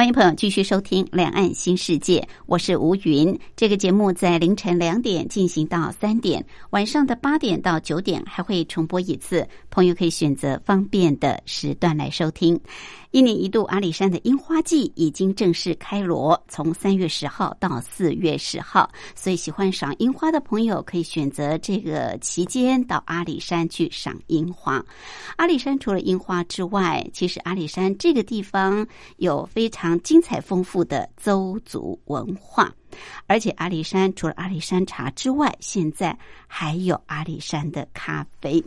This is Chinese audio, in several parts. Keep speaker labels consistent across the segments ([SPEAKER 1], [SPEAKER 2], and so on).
[SPEAKER 1] 欢迎朋友继续收听《两岸新世界》，我是吴云。这个节目在凌晨两点进行到三点，晚上的八点到九点还会重播一次，朋友可以选择方便的时段来收听。一年一度阿里山的樱花季已经正式开锣，从三月十号到四月十号，所以喜欢赏樱花的朋友可以选择这个期间到阿里山去赏樱花。阿里山除了樱花之外，其实阿里山这个地方有非常精彩丰富的邹族文化，而且阿里山除了阿里山茶之外，现在还有阿里山的咖啡。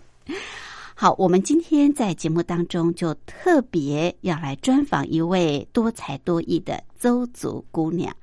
[SPEAKER 1] 好，我们今天在节目当中就特别要来专访一位多才多艺的邹族姑娘。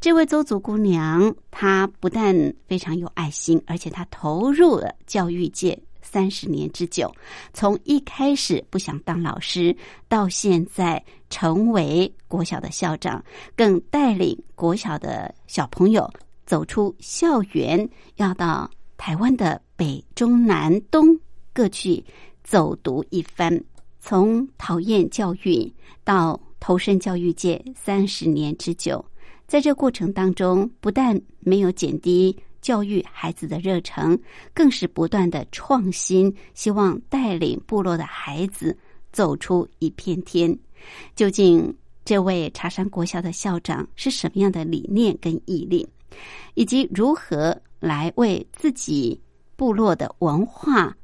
[SPEAKER 1] 这位邹族姑娘，她不但非常有爱心，而且她投入了教育界三十年之久。从一开始不想当老师，到现在成为国小的校长，更带领国小的小朋友走出校园，要到台湾的北中南东。各去走读一番，从讨厌教育到投身教育界三十年之久，在这过程当中，不但没有减低教育孩子的热忱，更是不断的创新，希望带领部落的孩子走出一片天。究竟这位茶山国校的校长是什么样的理念跟毅力，以及如何来为自己部落的文化？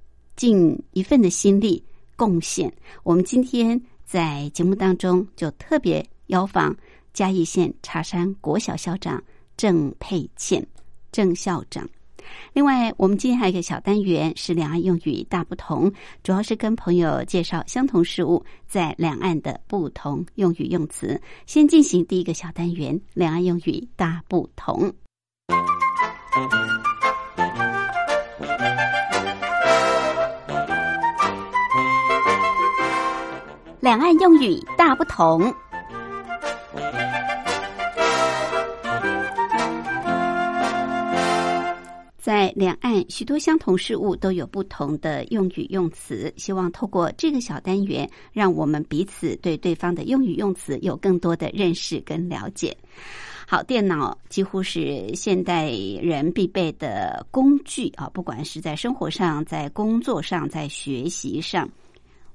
[SPEAKER 1] 尽一份的心力贡献。我们今天在节目当中就特别邀访嘉义县茶山国小校长郑佩倩郑校长。另外，我们今天还有一个小单元是两岸用语大不同，主要是跟朋友介绍相同事物在两岸的不同用语用词。先进行第一个小单元：两岸用语大不同。两岸用语大不同，在两岸许多相同事物都有不同的用语用词。希望透过这个小单元，让我们彼此对对方的用语用词有更多的认识跟了解。好，电脑几乎是现代人必备的工具啊，不管是在生活上、在工作上、在学习上，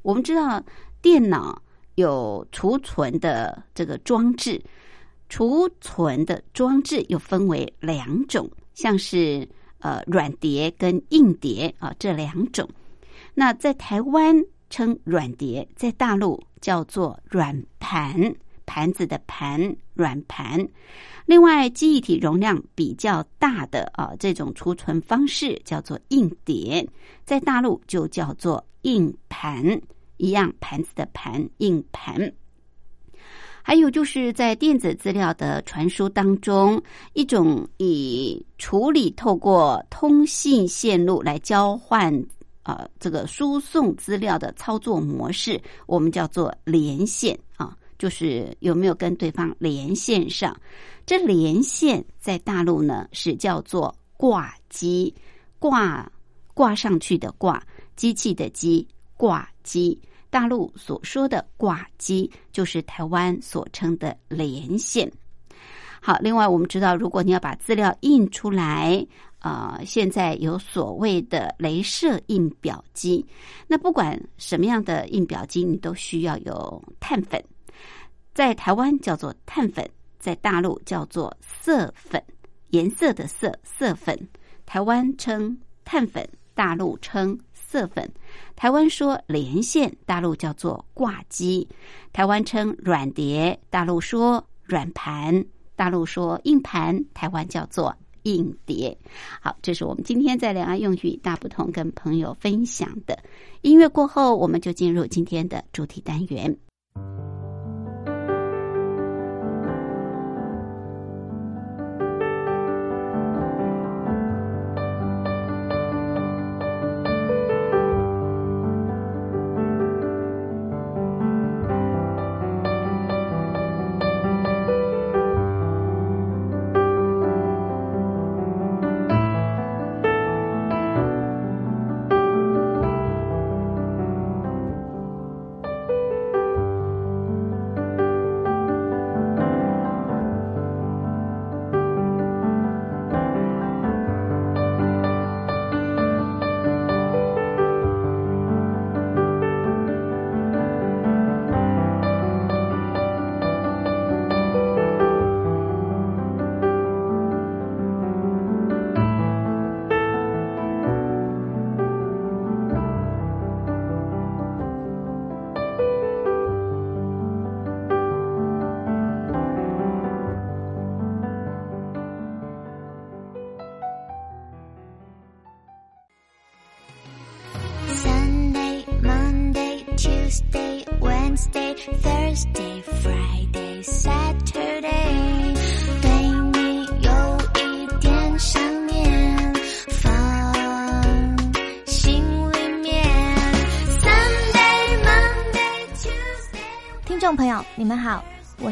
[SPEAKER 1] 我们知道。电脑有储存的这个装置，储存的装置又分为两种，像是呃软碟跟硬碟啊这两种。那在台湾称软碟，在大陆叫做软盘，盘子的盘，软盘。另外，记忆体容量比较大的啊这种储存方式叫做硬碟，在大陆就叫做硬盘。一样盘子的盘硬盘，还有就是在电子资料的传输当中，一种以处理透过通信线路来交换啊这个输送资料的操作模式，我们叫做连线啊，就是有没有跟对方连线上？这连线在大陆呢是叫做挂机，挂挂上去的挂，机器的机。挂机，大陆所说的挂机，就是台湾所称的连线。好，另外我们知道，如果你要把资料印出来，呃，现在有所谓的镭射印表机。那不管什么样的印表机，你都需要有碳粉，在台湾叫做碳粉，在大陆叫做色粉，颜色的色色粉。台湾称碳粉，大陆称。色粉，台湾说连线，大陆叫做挂机；台湾称软碟，大陆说软盘；大陆说硬盘，台湾叫做硬碟。好，这是我们今天在两岸用语大不同跟朋友分享的。音乐过后，我们就进入今天的主题单元。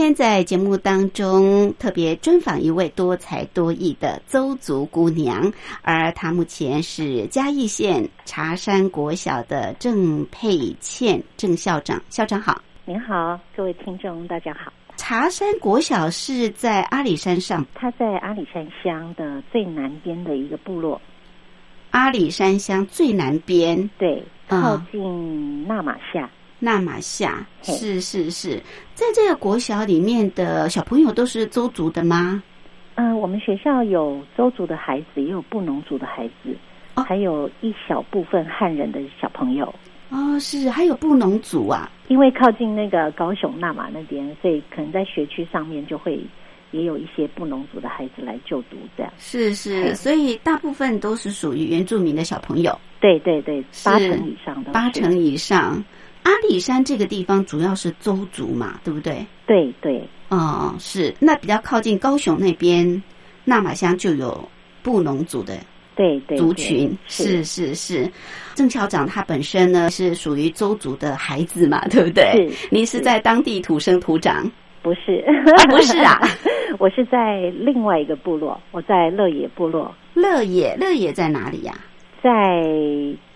[SPEAKER 1] 天在节目当中特别专访一位多才多艺的邹族姑娘，而她目前是嘉义县茶山国小的郑佩倩郑校长。校长好。
[SPEAKER 2] 您好，各位听众，大家好。
[SPEAKER 1] 茶山国小是在阿里山上，
[SPEAKER 2] 它在阿里山乡的最南边的一个部落，
[SPEAKER 1] 阿里山乡最南边
[SPEAKER 2] 对，
[SPEAKER 1] 嗯
[SPEAKER 2] 靠近纳马夏。
[SPEAKER 1] 纳马夏。是是是，在这个国小里面的小朋友都是邹族的吗？
[SPEAKER 2] 嗯、我们学校有邹族的孩子，也有布农族的孩子，
[SPEAKER 1] 哦
[SPEAKER 2] 还有一小部分汉人的小朋友。
[SPEAKER 1] 哦，是，还有布农族啊。
[SPEAKER 2] 因为靠近那个高雄纳马那边，所以可能在学区上面就会也有一些布农族的孩子来就读，这样。
[SPEAKER 1] 是是，所以大部分都是属于原住民的小朋友，
[SPEAKER 2] 对对对，八成以上的
[SPEAKER 1] 八成以上。阿里山这个地方主要是邹族嘛，对不对？
[SPEAKER 2] 对对。
[SPEAKER 1] 哦，是。那比较靠近高雄那边，纳马乡就有布农族的
[SPEAKER 2] 对对
[SPEAKER 1] 族群，是。是是。郑校长他本身呢是属于邹族的孩子嘛，对不对？
[SPEAKER 2] 是
[SPEAKER 1] 您是在当地土生土长，
[SPEAKER 2] 不是。
[SPEAKER 1] 不是啊，
[SPEAKER 2] 我是在另外一个部落，我在乐野部落，
[SPEAKER 1] 乐野乐野在哪里呀、
[SPEAKER 2] 在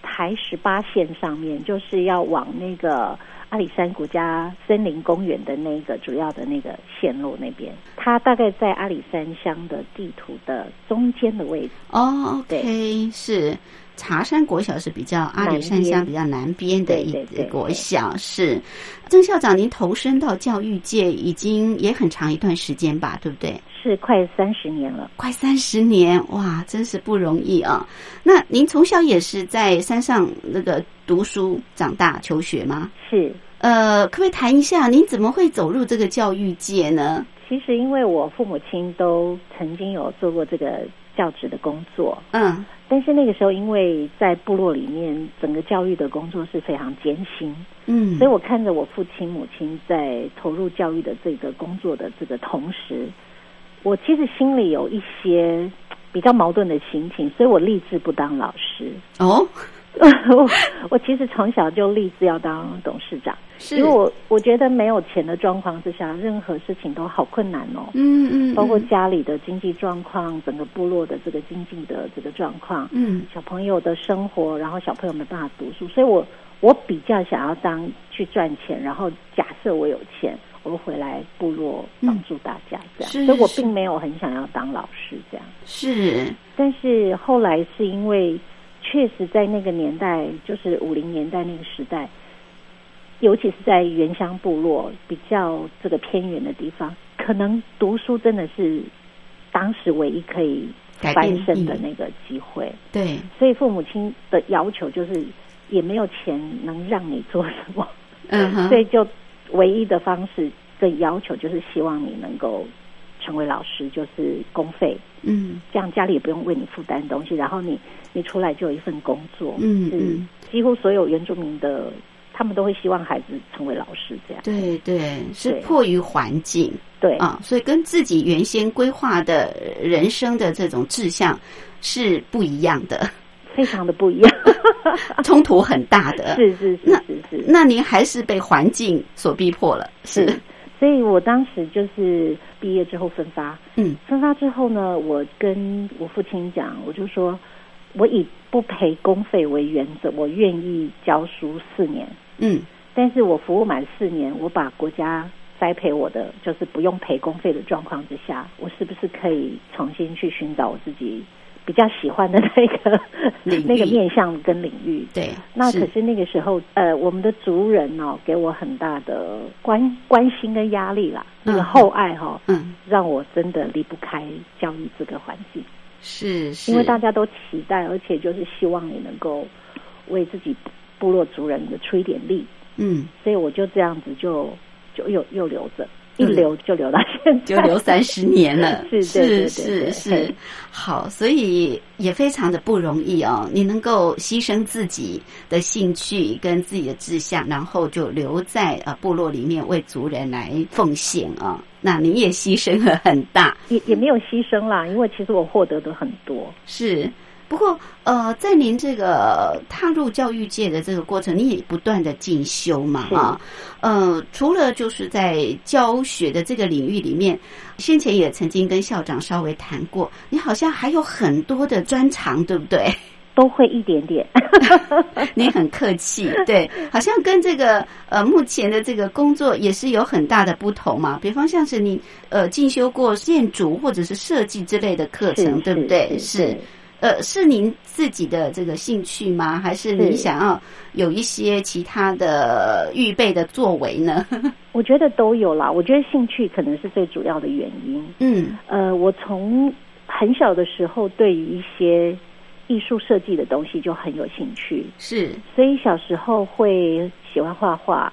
[SPEAKER 2] 台十八线上面，就是要往那个阿里山国家森林公园的那个主要的那个线路那边，它大概在阿里山乡的地图的中间的位置。
[SPEAKER 1] 哦，OK，是茶山国小是比较阿里山乡比较南边的一
[SPEAKER 2] 对对对
[SPEAKER 1] 国小，是郑校长，您投身到教育界已经也很长一段时间吧，对不对？
[SPEAKER 2] 是快三十年了，
[SPEAKER 1] 快三十年，哇，真是不容易啊！那您从小也是在山上那个读书长大求学吗？
[SPEAKER 2] 是。
[SPEAKER 1] 呃，可不可以谈一下您怎么会走入这个教育界呢？
[SPEAKER 2] 其实因为我父母亲都曾经有做过这个教职的工作，
[SPEAKER 1] 嗯，
[SPEAKER 2] 但是那个时候因为在部落里面，整个教育的工作是非常艰辛，
[SPEAKER 1] 嗯，
[SPEAKER 2] 所以我看着我父亲、母亲在投入教育的这个工作的这个同时，我其实心里有一些比较矛盾的心情，所以我立志不当老师。
[SPEAKER 1] 哦，
[SPEAKER 2] 我我其实从小就立志要当董事长，
[SPEAKER 1] 是
[SPEAKER 2] 因为我我觉得没有钱的状况之下，任何事情都好困难哦。
[SPEAKER 1] 嗯嗯，
[SPEAKER 2] 包括
[SPEAKER 1] 嗯
[SPEAKER 2] 家里的经济状况，整个部落的这个经济的这个状况，
[SPEAKER 1] 嗯
[SPEAKER 2] 小朋友的生活，然后小朋友没办法读书，所以我我比较想要当去赚钱，然后假设我有钱，我回来部落帮助大家这样，
[SPEAKER 1] 是
[SPEAKER 2] 所以我
[SPEAKER 1] 是
[SPEAKER 2] 并没有很想要当老师这样。
[SPEAKER 1] 是
[SPEAKER 2] 但是后来是因为确实在那个年代，就是五零年代那个时代，尤其是在原乡部落比较这个偏远的地方，可能读书真的是当时唯一可以翻身的那个机会。
[SPEAKER 1] 对，
[SPEAKER 2] 所以父母亲的要求就是也没有钱能让你做什么，
[SPEAKER 1] 嗯哼，
[SPEAKER 2] 所以就唯一的方式的要求就是希望你能够成为老师，就是公费，
[SPEAKER 1] 嗯。
[SPEAKER 2] 这样家里也不用为你负担东西，然后你你出来就有一份工作，
[SPEAKER 1] 嗯嗯。
[SPEAKER 2] 几乎所有原住民的他们都会希望孩子成为老师，这样。
[SPEAKER 1] 对对，是迫于环境。
[SPEAKER 2] 对。
[SPEAKER 1] 啊，所以跟自己原先规划的人生的这种志向是不一样的，
[SPEAKER 2] 非常的不一样，
[SPEAKER 1] 冲突很大的。
[SPEAKER 2] 是是是
[SPEAKER 1] 那
[SPEAKER 2] 是是，
[SPEAKER 1] 那您还是被环境所逼迫了，是。
[SPEAKER 2] 是，所以我当时就是毕业之后分发，
[SPEAKER 1] 嗯。
[SPEAKER 2] 分发之后呢，我跟我父亲讲，我就说，我以不赔公费为原则，我愿意教书四年，
[SPEAKER 1] 嗯。
[SPEAKER 2] 但是我服务满四年，我把国家栽培我的，就是不用赔公费的状况之下，我是不是可以重新去寻找我自己比较喜欢的那个 那个面向跟领域？
[SPEAKER 1] 对，
[SPEAKER 2] 那可是那个时候，呃，我们的族人哦，给我很大的关关心跟压力啦，那个
[SPEAKER 1] 嗯
[SPEAKER 2] 厚爱哈、
[SPEAKER 1] 嗯。
[SPEAKER 2] 让我真的离不开教育这个环境，
[SPEAKER 1] 是是，
[SPEAKER 2] 因为大家都期待，而且就是希望你能够为自己部落族人的出一点力，
[SPEAKER 1] 嗯。
[SPEAKER 2] 所以我就这样子就就又又留着，一
[SPEAKER 1] 嗯
[SPEAKER 2] 留就留到现在，
[SPEAKER 1] 就留三十年了，
[SPEAKER 2] 是对对对
[SPEAKER 1] 是是。好，所以也非常的不容易哦。你能够牺牲自己的兴趣跟自己的志向，然后就留在呃部落里面为族人来奉献啊、那你也牺牲了很大，
[SPEAKER 2] 也也没有牺牲啦，因为其实我获得的很多，
[SPEAKER 1] 是。不过，呃，在您这个踏入教育界的这个过程，你也不断的进修嘛，啊，呃，除了就是在教学的这个领域里面，先前也曾经跟校长稍微谈过，你好像还有很多的专长，对不对？
[SPEAKER 2] 都会一点点。
[SPEAKER 1] 你很客气，对，好像跟这个呃目前的这个工作也是有很大的不同嘛。比方像是你呃进修过建筑或者是设计之类的课程，
[SPEAKER 2] 是
[SPEAKER 1] 对不对？
[SPEAKER 2] 是是
[SPEAKER 1] 呃，是您自己的这个兴趣吗？还是你想要有一些其他的预备的作为呢？
[SPEAKER 2] 我觉得都有啦。我觉得兴趣可能是最主要的原因。
[SPEAKER 1] 嗯
[SPEAKER 2] 呃，我从很小的时候对于一些艺术设计的东西就很有兴趣，
[SPEAKER 1] 是
[SPEAKER 2] 所以小时候会喜欢画画，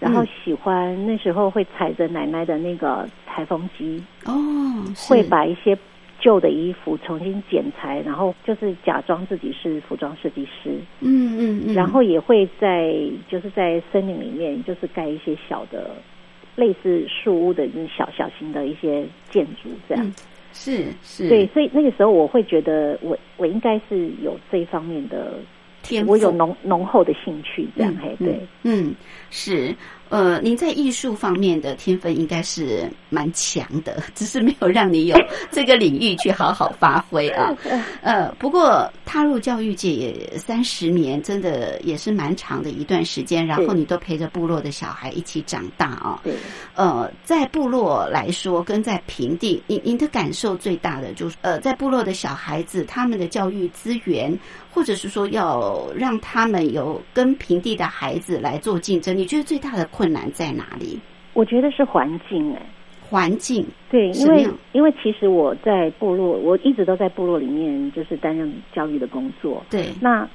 [SPEAKER 2] 然后
[SPEAKER 1] 嗯
[SPEAKER 2] 喜欢、那时候会踩着奶奶的那个裁缝机，
[SPEAKER 1] 哦，
[SPEAKER 2] 会把一些旧的衣服重新剪裁，然后就是假装自己是服装设计师，
[SPEAKER 1] 嗯嗯嗯，
[SPEAKER 2] 然后也会在就是在森林里面，就是盖一些小的类似树屋的小小型的一些建筑这样。
[SPEAKER 1] 嗯是是。
[SPEAKER 2] 对，所以那个时候我会觉得我我应该是有这一方面的，
[SPEAKER 1] 天赋。
[SPEAKER 2] 我有浓浓厚的兴趣这样。
[SPEAKER 1] 嗯
[SPEAKER 2] 嘿，对，
[SPEAKER 1] 嗯，是，呃，您在艺术方面的天分应该是蛮强的，只是没有让你有这个领域去好好发挥啊。呃，不过踏入教育界也三十年，真的也是蛮长的一段时间，然后你都陪着部落的小孩一起长大啊。
[SPEAKER 2] 对。
[SPEAKER 1] 呃，在部落来说，跟在平地，您您的感受最大的就是，呃，在部落的小孩子，他们的教育资源，或者是说要让他们有跟平地的孩子来做竞争，你觉得最大的困难在哪里？
[SPEAKER 2] 我觉得是环境哎、
[SPEAKER 1] 环境，
[SPEAKER 2] 对，因为因为其实我在部落，我一直都在部落里面，就是担任教育的工作。
[SPEAKER 1] 对，
[SPEAKER 2] 那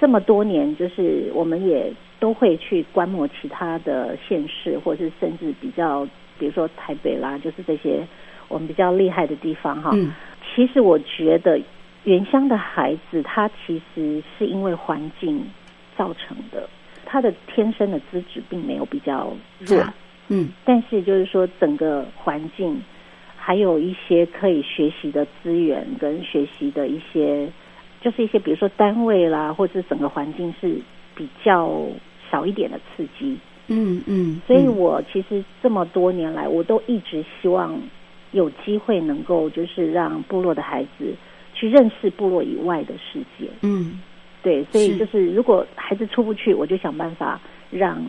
[SPEAKER 2] 这么多年，就是我们也都会去观摩其他的县市，或是甚至比较，比如说台北啦，就是这些我们比较厉害的地方哈。
[SPEAKER 1] 嗯，
[SPEAKER 2] 其实我觉得原乡的孩子，他其实是因为环境造成的，他的天生的资质并没有比较弱，
[SPEAKER 1] 啊嗯。
[SPEAKER 2] 但是就是说整个环境，还有一些可以学习的资源跟学习的一些就是一些比如说单位啦，或者整个环境是比较少一点的刺激。
[SPEAKER 1] 嗯嗯，
[SPEAKER 2] 所以
[SPEAKER 1] 嗯。
[SPEAKER 2] 我其实这么多年来，我都一直希望有机会能够就是让部落的孩子去认识部落以外的世界。
[SPEAKER 1] 嗯
[SPEAKER 2] 对，所以就是如果孩子出不去，我就想办法让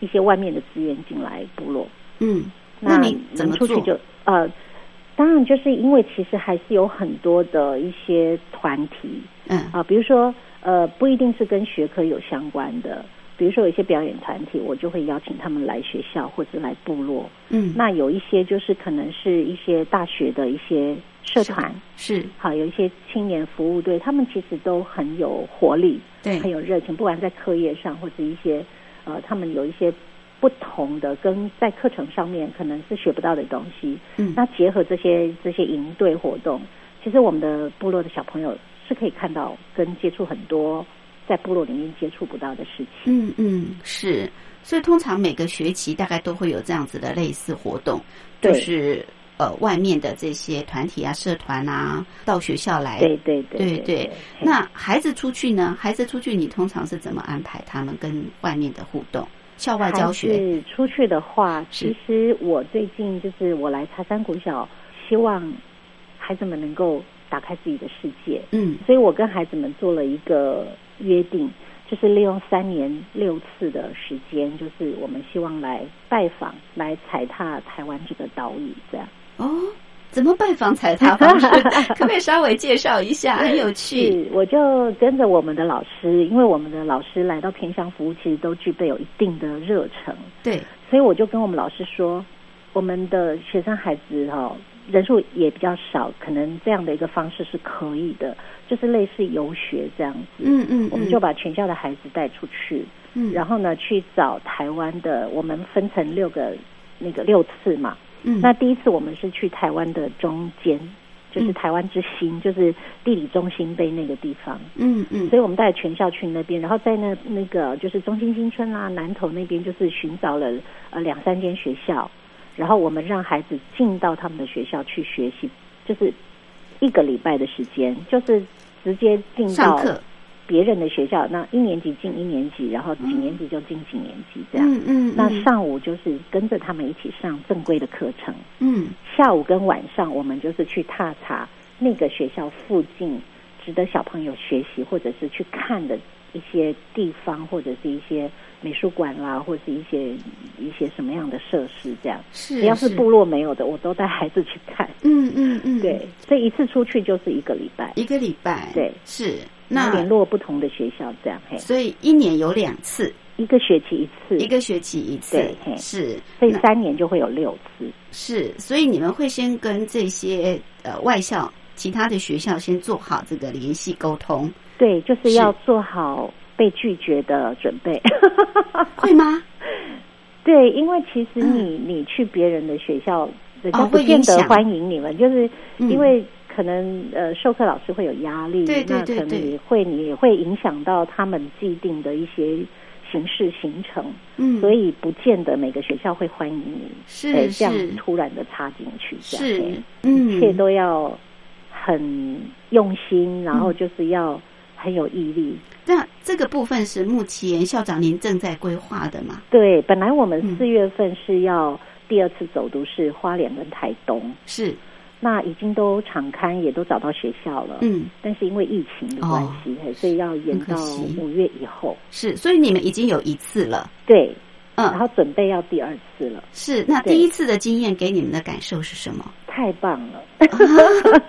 [SPEAKER 2] 一些外面的资源进来部落。
[SPEAKER 1] 嗯，那
[SPEAKER 2] 那
[SPEAKER 1] 你怎么
[SPEAKER 2] 出去就呃，当然就是因为其实还是有很多的一些团体
[SPEAKER 1] 嗯
[SPEAKER 2] 啊，比如说呃，不一定是跟学科有相关的，比如说有一些表演团体，我就会邀请他们来学校或者来部落。
[SPEAKER 1] 嗯，
[SPEAKER 2] 那有一些就是可能是一些大学的一些社团，
[SPEAKER 1] 是。
[SPEAKER 2] 好，有一些青年服务队，他们其实都很有活力，
[SPEAKER 1] 对。
[SPEAKER 2] 很有热情，不管在课业上或者一些呃，他们有一些不同的跟在课程上面可能是学不到的东西。
[SPEAKER 1] 嗯。
[SPEAKER 2] 那结合这些这些营队活动，其实我们的部落的小朋友是可以看到跟接触很多在部落里面接触不到的事情。
[SPEAKER 1] 嗯嗯是，所以通常每个学期大概都会有这样子的类似活动，就是呃外面的这些团体啊、社团啊到学校来。
[SPEAKER 2] 对对对
[SPEAKER 1] 对那孩子出去呢？孩子出去，你通常是怎么安排他们跟外面的互动？校外教学？
[SPEAKER 2] 出去的话，其实我最近就是我来茶山国小，希望孩子们能够打开自己的世界，
[SPEAKER 1] 嗯
[SPEAKER 2] 所以我跟孩子们做了一个约定，就是利用三年六次的时间，就是我们希望来拜访、来踩踏台湾这个岛屿，这样。
[SPEAKER 1] 哦，怎么拜访踩踏方式？可不可以稍微介绍一下？很有趣。
[SPEAKER 2] 我就跟着我们的老师，因为我们的老师来到偏乡服务，其实都具备有一定的热忱，
[SPEAKER 1] 对，
[SPEAKER 2] 所以我就跟我们老师说，我们的学生孩子哈、人数也比较少，可能这样的一个方式是可以的，就是类似游学这样子。
[SPEAKER 1] 嗯嗯，
[SPEAKER 2] 我们就把全校的孩子带出去，
[SPEAKER 1] 嗯，
[SPEAKER 2] 然后呢去找台湾的，我们分成六个那个六次嘛。
[SPEAKER 1] 嗯
[SPEAKER 2] 那第一次我们是去台湾的中间，就是
[SPEAKER 1] 嗯
[SPEAKER 2] 台湾之心，就是地理中心碑那个地方。
[SPEAKER 1] 嗯嗯
[SPEAKER 2] 所以我们带全校去那边，然后在那那个就是中心新村啦、南投那边，就是寻找了呃两三间学校，然后我们让孩子进到他们的学校去学习，就是一个礼拜的时间，就是直接进到。别人的学校，那一年级进一年级，然后几年级就进几年级这样。
[SPEAKER 1] 嗯嗯，
[SPEAKER 2] 那
[SPEAKER 1] 嗯
[SPEAKER 2] 上午就是跟着他们一起上正规的课程，
[SPEAKER 1] 嗯
[SPEAKER 2] 下午跟晚上我们就是去踏查那个学校附近值得小朋友学习或者是去看的一些地方，或者是一些美术馆啦，或者是一些一些什么样的设施这样。
[SPEAKER 1] 是，
[SPEAKER 2] 只要是部落没有的，我都带孩子去看。
[SPEAKER 1] 嗯嗯嗯，
[SPEAKER 2] 对，所以一次出去就是一个礼拜，
[SPEAKER 1] 一个礼拜，
[SPEAKER 2] 对。
[SPEAKER 1] 是那
[SPEAKER 2] 联络不同的学校这样。嘿，
[SPEAKER 1] 所以一年有两次，
[SPEAKER 2] 一个学期一次，
[SPEAKER 1] 一个学期一次
[SPEAKER 2] 对，嘿。
[SPEAKER 1] 是，
[SPEAKER 2] 所以三年就会有六次。
[SPEAKER 1] 是，所以你们会先跟这些呃外校、其他的学校先做好这个联系沟通，
[SPEAKER 2] 对，就是
[SPEAKER 1] 是。
[SPEAKER 2] 要做好被拒绝的准备。
[SPEAKER 1] 会吗？
[SPEAKER 2] 对，因为其实你、你去别人的学校，人家不见得欢迎你们，就是
[SPEAKER 1] 嗯。
[SPEAKER 2] 因为可能呃授课老师会有压力，
[SPEAKER 1] 对对对
[SPEAKER 2] 那可能也会你也会影响到他们既定的一些形式行程，
[SPEAKER 1] 嗯，
[SPEAKER 2] 所以不见得每个学校会欢迎你，
[SPEAKER 1] 是
[SPEAKER 2] 呃这样突然的插进去，这样
[SPEAKER 1] 是，嗯，
[SPEAKER 2] 一切都要很用心，然
[SPEAKER 1] 嗯。
[SPEAKER 2] 后就是要很有毅力。
[SPEAKER 1] 那这个部分是目前校长您正在规划的吗？
[SPEAKER 2] 对，本来我们
[SPEAKER 1] 嗯
[SPEAKER 2] 四月份是要第二次走读是花莲跟台东，
[SPEAKER 1] 是，
[SPEAKER 2] 那已经都敞开也都找到学校了，
[SPEAKER 1] 嗯，
[SPEAKER 2] 但是因为疫情的关系，嘿所以要延到五月以后。
[SPEAKER 1] 是，所以你们已经有一次了，
[SPEAKER 2] 对，嗯然
[SPEAKER 1] 嗯，
[SPEAKER 2] 后准备要第二次了，
[SPEAKER 1] 是。那第一次的经验给你们的感受是什么？
[SPEAKER 2] 太棒了！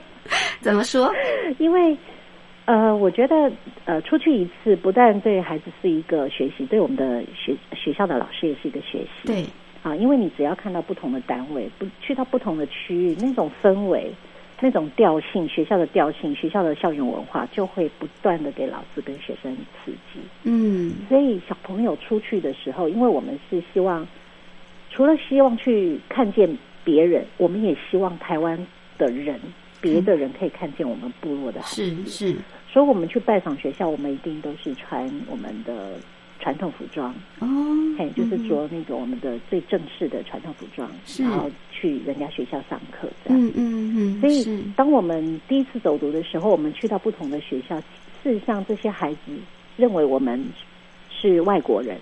[SPEAKER 1] 怎么说？
[SPEAKER 2] 因为呃，我觉得呃，出去一次不但对孩子是一个学习，对我们的学学校的老师也是一个学习。
[SPEAKER 1] 对，
[SPEAKER 2] 啊，因为你只要看到不同的单位，不去到不同的区域，那种氛围、那种调性，学校的调性、学校的校园文化，就会不断的给老师跟学生刺激。
[SPEAKER 1] 嗯，
[SPEAKER 2] 所以小朋友出去的时候，因为我们是希望，除了希望去看见别人，我们也希望台湾的人、别的人可以看见我们部落的孩子。
[SPEAKER 1] 是是，
[SPEAKER 2] 所以我们去拜访学校，我们一定都是穿我们的传统服装，
[SPEAKER 1] 哦，
[SPEAKER 2] 嘿，就是
[SPEAKER 1] 嗯
[SPEAKER 2] 着那个我们的最正式的传统服装，
[SPEAKER 1] 是。
[SPEAKER 2] 然后去人家学校上课这样。
[SPEAKER 1] 嗯嗯嗯，
[SPEAKER 2] 所以
[SPEAKER 1] 是，
[SPEAKER 2] 当我们第一次走读的时候，我们去到不同的学校，事实上这些孩子认为我们是外国人，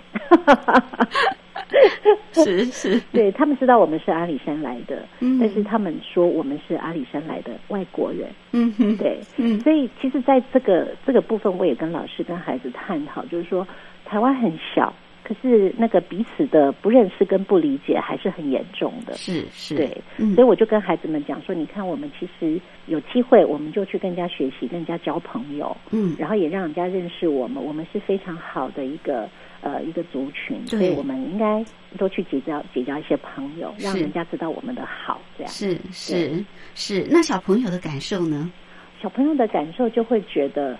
[SPEAKER 1] 是 是，
[SPEAKER 2] 对他们知道我们是阿里山来的，
[SPEAKER 1] 嗯。
[SPEAKER 2] 但是他们说我们是阿里山来的外国人，
[SPEAKER 1] 嗯哼，
[SPEAKER 2] 对，
[SPEAKER 1] 嗯。
[SPEAKER 2] 所以其实在这个这个部分，我也跟老师跟孩子探讨，就是说台湾很小，可是那个彼此的不认识跟不理解还是很严重的。
[SPEAKER 1] 是是，
[SPEAKER 2] 对，
[SPEAKER 1] 嗯。
[SPEAKER 2] 所以我就跟孩子们讲说，你看，我们其实有机会，我们就去跟人家学习，跟人家交朋友，
[SPEAKER 1] 嗯。
[SPEAKER 2] 然后也让人家认识我们，我们是非常好的一个呃一个族群，
[SPEAKER 1] 对。
[SPEAKER 2] 所以我们应该多去结交结交一些朋友，让人家知道我们的好，这样。
[SPEAKER 1] 是是是，那小朋友的感受呢？
[SPEAKER 2] 小朋友的感受就会觉得，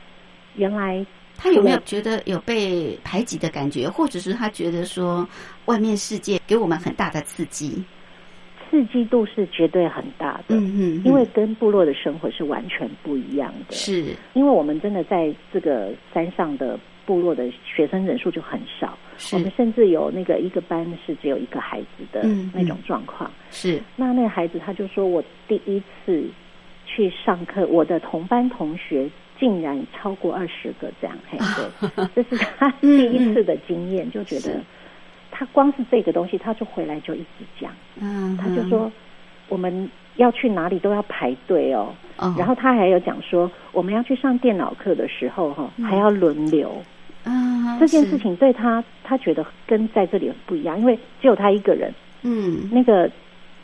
[SPEAKER 2] 原来
[SPEAKER 1] 他有没有觉得有被排挤的感觉，或者是他觉得说外面世界给我们很大的刺激？
[SPEAKER 2] 刺激度是绝对很大的，
[SPEAKER 1] 嗯嗯，
[SPEAKER 2] 因为跟部落的生活是完全不一样的。
[SPEAKER 1] 是
[SPEAKER 2] 因为我们真的在这个山上的部落的学生人数就很少，
[SPEAKER 1] 是
[SPEAKER 2] 我们甚至有那个一个班是只有一个孩子的
[SPEAKER 1] 嗯
[SPEAKER 2] 那种状况。
[SPEAKER 1] 是，
[SPEAKER 2] 那那个孩子他就说，我第一次去上课，我的同班同学竟然超过二十个这样，嘿，对，这是 他第一次的经验，就觉得他光是这个东西，他就回来就一直讲，
[SPEAKER 1] 嗯，
[SPEAKER 2] 他就说我们要去哪里都要排队哦。
[SPEAKER 1] 哦，
[SPEAKER 2] 然后他还有讲说，我们要去上电脑课的时候，哈、
[SPEAKER 1] 嗯。
[SPEAKER 2] 还要轮流。
[SPEAKER 1] 啊
[SPEAKER 2] 这件事情对他，他觉得跟在这里不一样，因为只有他一个人。
[SPEAKER 1] 嗯。
[SPEAKER 2] 那个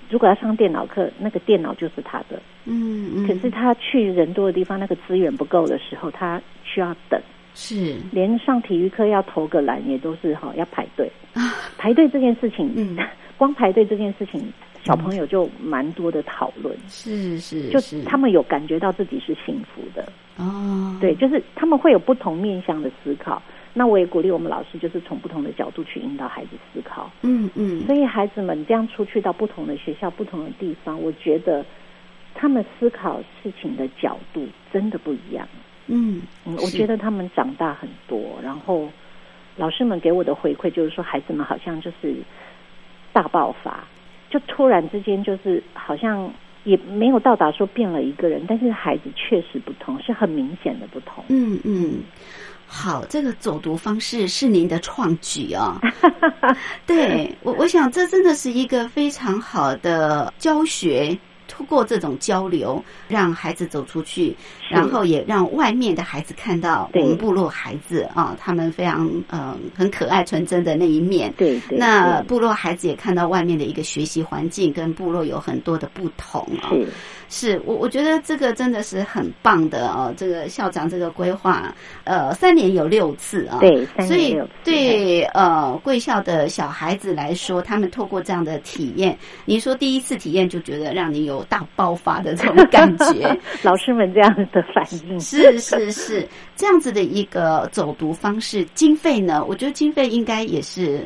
[SPEAKER 2] 如果要上电脑课，那个电脑就是他的。
[SPEAKER 1] 嗯嗯，
[SPEAKER 2] 可是他去人多的地方，那个资源不够的时候，他需要等。
[SPEAKER 1] 是
[SPEAKER 2] 连上体育课要投个篮也都是哈要排队。啊 排队这件事情，
[SPEAKER 1] 嗯
[SPEAKER 2] 光排队这件事情，小朋友就蛮多的讨论。
[SPEAKER 1] 是是，
[SPEAKER 2] 就是他们有感觉到自己是幸福的，
[SPEAKER 1] 哦，
[SPEAKER 2] 对，就是他们会有不同面向的思考。那我也鼓励我们老师，就是从不同的角度去引导孩子思考。
[SPEAKER 1] 嗯嗯，
[SPEAKER 2] 所以孩子们这样出去到不同的学校、不同的地方，我觉得他们思考事情的角度真的不一样。
[SPEAKER 1] 嗯
[SPEAKER 2] 嗯，我觉得他们长大很多，然后老师们给我的回馈就是说，孩子们好像就是大爆发，就突然之间就是好像也没有到达说变了一个人，但是孩子确实不同，是很明显的不同。
[SPEAKER 1] 嗯嗯。好，这个走读方式是您的创举哦。对我，我想这真的是一个非常好的教学。通过这种交流，让孩子走出去，然后也让外面的孩子看到我们部落孩子啊，他们非常呃很可爱、纯真的那一面。
[SPEAKER 2] 对对，
[SPEAKER 1] 那部落孩子也看到外面的一个学习环境跟部落有很多的不同啊、
[SPEAKER 2] 是。
[SPEAKER 1] 是我我觉得这个真的是很棒的哦，这个校长这个规划，呃，三年有六次啊、
[SPEAKER 2] 对三
[SPEAKER 1] 所以对。呃贵校的小孩子来说，他们透过这样的体验，你说第一次体验就觉得让你有大爆发的这种感觉，
[SPEAKER 2] 老师们这样的反应
[SPEAKER 1] 是是是，这样子的一个走读方式，经费呢？我觉得经费应该也是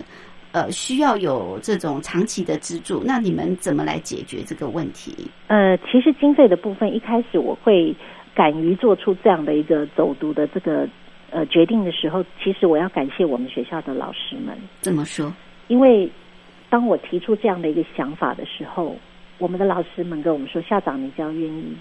[SPEAKER 1] 呃需要有这种长期的资助。那你们怎么来解决这个问题？
[SPEAKER 2] 呃，其实经费的部分，一开始我会敢于做出这样的一个走读的这个呃决定的时候，其实我要感谢我们学校的老师们，
[SPEAKER 1] 怎么说？
[SPEAKER 2] 因为当我提出这样的一个想法的时候，我们的老师们跟我们说：“校长，你只要愿意，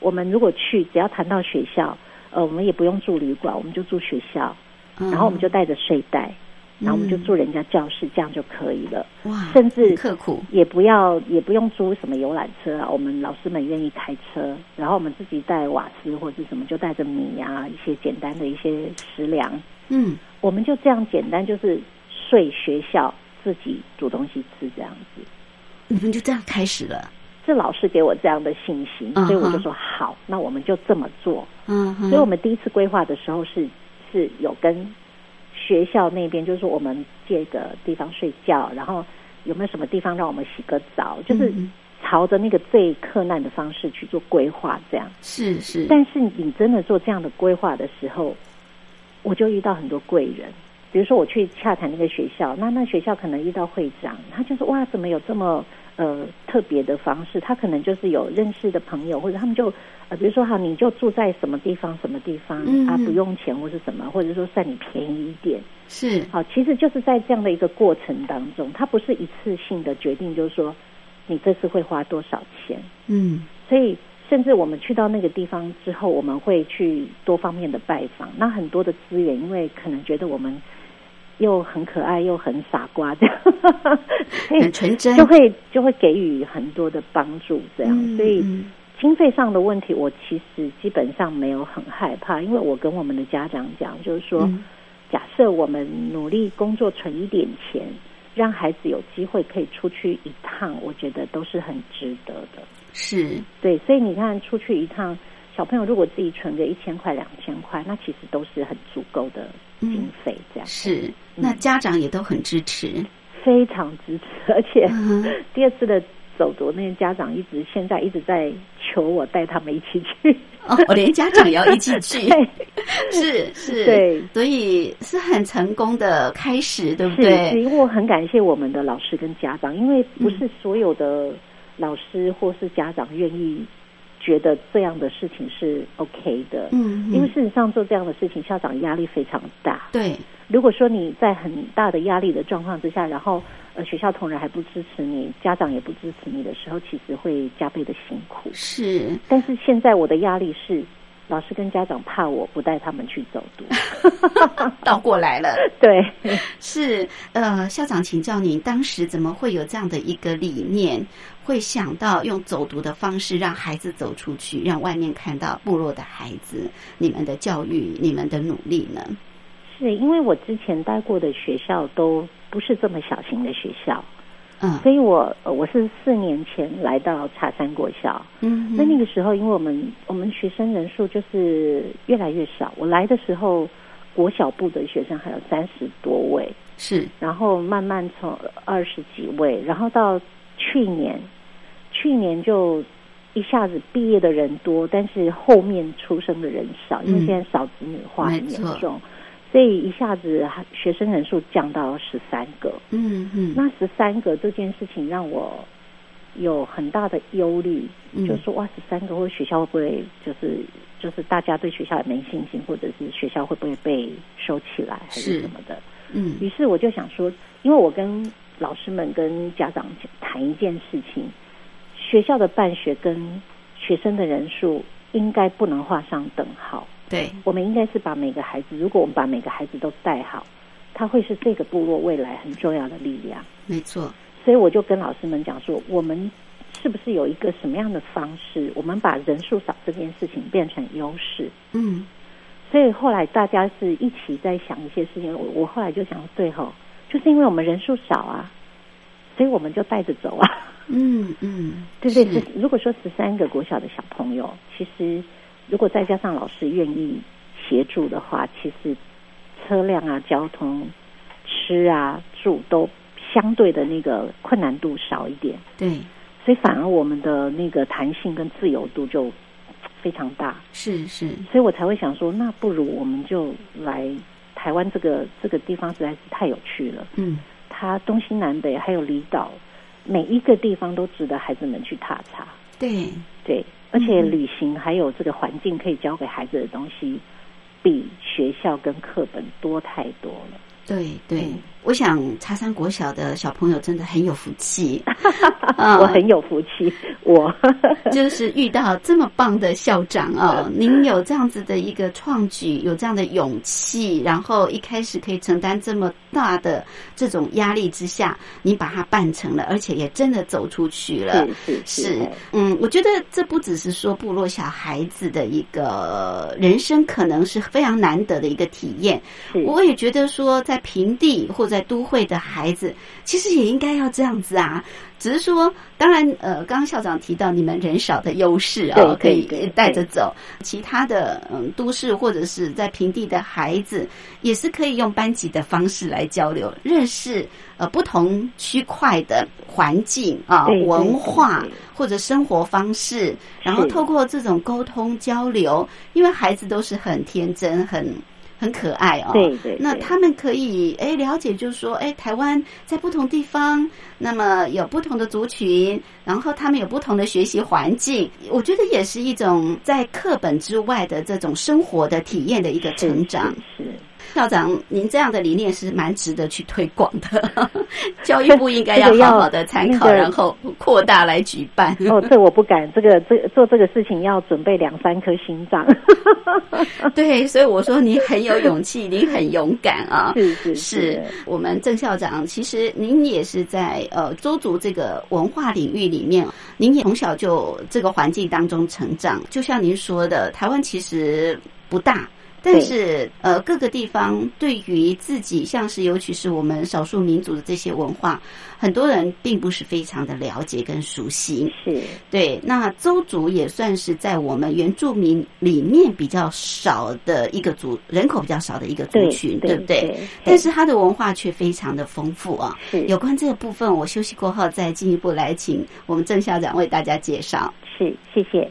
[SPEAKER 2] 我们如果去，只要谈到学校，呃，我们也不用住旅馆，我们就住学校，
[SPEAKER 1] 嗯。
[SPEAKER 2] 然后我们就带着睡袋，然后我们就
[SPEAKER 1] 嗯
[SPEAKER 2] 住人家教室，这样就可以了。”
[SPEAKER 1] 哇，
[SPEAKER 2] 甚至
[SPEAKER 1] 刻苦，
[SPEAKER 2] 也不要也不用租什么游览车啊，我们老师们愿意开车，然后我们自己带瓦斯或者是什么，就带着米啊，一些简单的一些食粮，
[SPEAKER 1] 嗯。
[SPEAKER 2] 我们就这样简单，就是睡学校，自己煮东西吃这样子。
[SPEAKER 1] 你们就这样开始了，
[SPEAKER 2] 是老师给我这样的信心，所以我就说好，那我们就这么做。
[SPEAKER 1] 嗯哼，
[SPEAKER 2] 所以我们第一次规划的时候是是有跟学校那边，就是说我们借个地方睡觉，然后有没有什么地方让我们洗个澡，就是
[SPEAKER 1] 嗯
[SPEAKER 2] 朝着那个最困难的方式去做规划，这样。
[SPEAKER 1] 是是，
[SPEAKER 2] 但是你真的做这样的规划的时候，我就遇到很多贵人。比如说我去洽谈那个学校，那那学校可能遇到会长，他就说哇，怎么有这么呃特别的方式，他可能就是有认识的朋友，或者他们就呃比如说哈，你就住在什么地方什么地方、
[SPEAKER 1] 嗯
[SPEAKER 2] 啊，不用钱或是什么，或者说算你便宜一点。
[SPEAKER 1] 是
[SPEAKER 2] 好，其实就是在这样的一个过程当中，他不是一次性的决定，就是说你这次会花多少钱。
[SPEAKER 1] 嗯
[SPEAKER 2] 所以，甚至我们去到那个地方之后，我们会去多方面的拜访。那很多的资源，因为可能觉得我们又很可爱又很傻瓜，这样，
[SPEAKER 1] 很纯真，
[SPEAKER 2] 就会就会给予很多的帮助，这样。
[SPEAKER 1] 嗯
[SPEAKER 2] 所以
[SPEAKER 1] 嗯。
[SPEAKER 2] 经费上的问题，我其实基本上没有很害怕，因为我跟我们的家长讲，就是说，
[SPEAKER 1] 嗯。
[SPEAKER 2] 假设我们努力工作存一点钱，让孩子有机会可以出去一趟，我觉得都是很值得的。
[SPEAKER 1] 是。
[SPEAKER 2] 对，所以你看，出去一趟，小朋友如果自己存个一千块、两千块，那其实都是很足够的经费，这样、
[SPEAKER 1] 是，那家长也都很支持，
[SPEAKER 2] 非常支持。而且、
[SPEAKER 1] 嗯
[SPEAKER 2] 第二次的走读，那些家长一直现在一直在求我带他们一起去。
[SPEAKER 1] 哦，我连家长也要一起去，是是，
[SPEAKER 2] 对。
[SPEAKER 1] 所以是很成功的开始，对不
[SPEAKER 2] 对？是
[SPEAKER 1] 对？
[SPEAKER 2] 因为我很感谢我们的老师跟家长，因为不是所有的老师或是家长愿意觉得这样的事情是 OK 的。
[SPEAKER 1] 嗯，
[SPEAKER 2] 因为
[SPEAKER 1] 嗯
[SPEAKER 2] 事实上做这样的事情，校长压力非常大。
[SPEAKER 1] 对，
[SPEAKER 2] 如果说你在很大的压力的状况之下，然后呃学校同仁还不支持你，家长也不支持你的时候，其实会加倍的辛苦。
[SPEAKER 1] 是
[SPEAKER 2] 但是现在我的压力是，老师跟家长怕我不带他们去走读。
[SPEAKER 1] 倒过来了。
[SPEAKER 2] 对，
[SPEAKER 1] 是呃，校长请教您，当时怎么会有这样的一个理念，会想到用走读的方式让孩子走出去，让外面看到部落的孩子，你们的教育，你们的努力呢？
[SPEAKER 2] 是因为我之前待过的学校都不是这么小型的学校，
[SPEAKER 1] 嗯
[SPEAKER 2] 所以我呃我是四年前来到茶山国校。
[SPEAKER 1] 嗯哼，
[SPEAKER 2] 那那个时候，因为我们我们学生人数就是越来越少。我来的时候，国小部的学生还有三十多位，
[SPEAKER 1] 是
[SPEAKER 2] 然后慢慢从二十几位，然后到去年，去年就一下子毕业的人多，但是后面出生的人少，因为
[SPEAKER 1] 嗯
[SPEAKER 2] 现在少子女化很严重，所以一下子学生人数降到十三个。
[SPEAKER 1] 嗯嗯，
[SPEAKER 2] 那十三个这件事情让我有很大的忧虑，
[SPEAKER 1] 嗯
[SPEAKER 2] 就是说哇，十三个或学校会不会就是就是大家对学校也没信心，或者是学校会不会被收起来还
[SPEAKER 1] 是
[SPEAKER 2] 是什么的？
[SPEAKER 1] 嗯
[SPEAKER 2] 于是我就想说，因为我跟老师们跟家长谈一件事情，学校的办学跟学生的人数应该不能画上等号。
[SPEAKER 1] 对，
[SPEAKER 2] 我们应该是把每个孩子，如果我们把每个孩子都带好，他会是这个部落未来很重要的力量。
[SPEAKER 1] 没错，
[SPEAKER 2] 所以我就跟老师们讲说，我们是不是有一个什么样的方式，我们把人数少这件事情变成优势？
[SPEAKER 1] 嗯
[SPEAKER 2] 所以后来大家是一起在想一些事情。我我后来就想，对吼，就是因为我们人数少啊，所以我们就带着走啊，
[SPEAKER 1] 嗯嗯，
[SPEAKER 2] 对不对？
[SPEAKER 1] 是。
[SPEAKER 2] 如果说十三个国小的小朋友，其实如果再加上老师愿意协助的话，其实车辆啊、交通、吃啊、住都相对的那个困难度少一点。
[SPEAKER 1] 对，
[SPEAKER 2] 所以反而我们的那个弹性跟自由度就非常大，
[SPEAKER 1] 是是，
[SPEAKER 2] 所以我才会想说，那不如我们就来台湾这个这个地方实在是太有趣了，
[SPEAKER 1] 嗯
[SPEAKER 2] 它东西南北还有离岛，每一个地方都值得孩子们去踏查，
[SPEAKER 1] 对，
[SPEAKER 2] 对，而且
[SPEAKER 1] 嗯。
[SPEAKER 2] 旅行还有这个环境可以教给孩子的东西，比学校跟课本多太多了。
[SPEAKER 1] 对对。
[SPEAKER 2] 嗯，
[SPEAKER 1] 我想茶山国小的小朋友真的很有福气，嗯
[SPEAKER 2] 我很有福气，我
[SPEAKER 1] 就是遇到这么棒的校长哦，您有这样子的一个创举，有这样的勇气，然后一开始可以承担这么大的这种压力之下，你把它办成了，而且也真的走出去了。
[SPEAKER 2] 是
[SPEAKER 1] 嗯，我觉得这不只是说部落小孩子的一个人生，可能是非常难得的一个体验。我也觉得说，在平地或在都会的孩子，其实也应该要这样子啊。只是说，当然，呃，刚刚校长提到你们人少的优势啊、
[SPEAKER 2] 对
[SPEAKER 1] 可以带着走。其他的，嗯，都市或者是在平地的孩子，也是可以用班级的方式来交流，认识呃不同区块的环境啊、文化或者生活方式，然后透过这种沟通交流，因为孩子都是很天真、很很可爱哦。
[SPEAKER 3] 对对，
[SPEAKER 1] 那他们可以哎了解，就是说，哎，台湾在不同地方，那么有不同的族群，然后他们有不同的学习环境，我觉得也是一种在课本之外的这种生活的体验的一个成长。
[SPEAKER 3] 是是
[SPEAKER 1] 校长，您这样的理念是蛮值得去推广的，教育部应该要好好的参考，
[SPEAKER 3] 那个
[SPEAKER 1] 然后扩大来举办。
[SPEAKER 3] 哦，这我不敢，这个这个做这个事情要准备两三颗心脏。
[SPEAKER 1] 对，所以我说您很有勇气，您很勇敢啊。
[SPEAKER 3] 是是
[SPEAKER 1] 是我们郑校长，其实您也是在呃周族这个文化领域里面，您也从小就这个环境当中成长。就像您说的，台湾其实不大。但是，呃，各个地方对于自己，像是尤其是我们少数民族的这些文化，很多人并不是非常的了解跟熟悉。
[SPEAKER 3] 是
[SPEAKER 1] 对，那邹族也算是在我们原住民里面比较少的一个族，人口比较少的一个族群，
[SPEAKER 3] 对
[SPEAKER 1] 不对？
[SPEAKER 3] 对
[SPEAKER 1] 但是它的文化却非常的丰富啊。
[SPEAKER 3] 是
[SPEAKER 1] 有关这个部分，我休息过后再进一步来请我们郑校长为大家介绍。
[SPEAKER 3] 是，谢谢。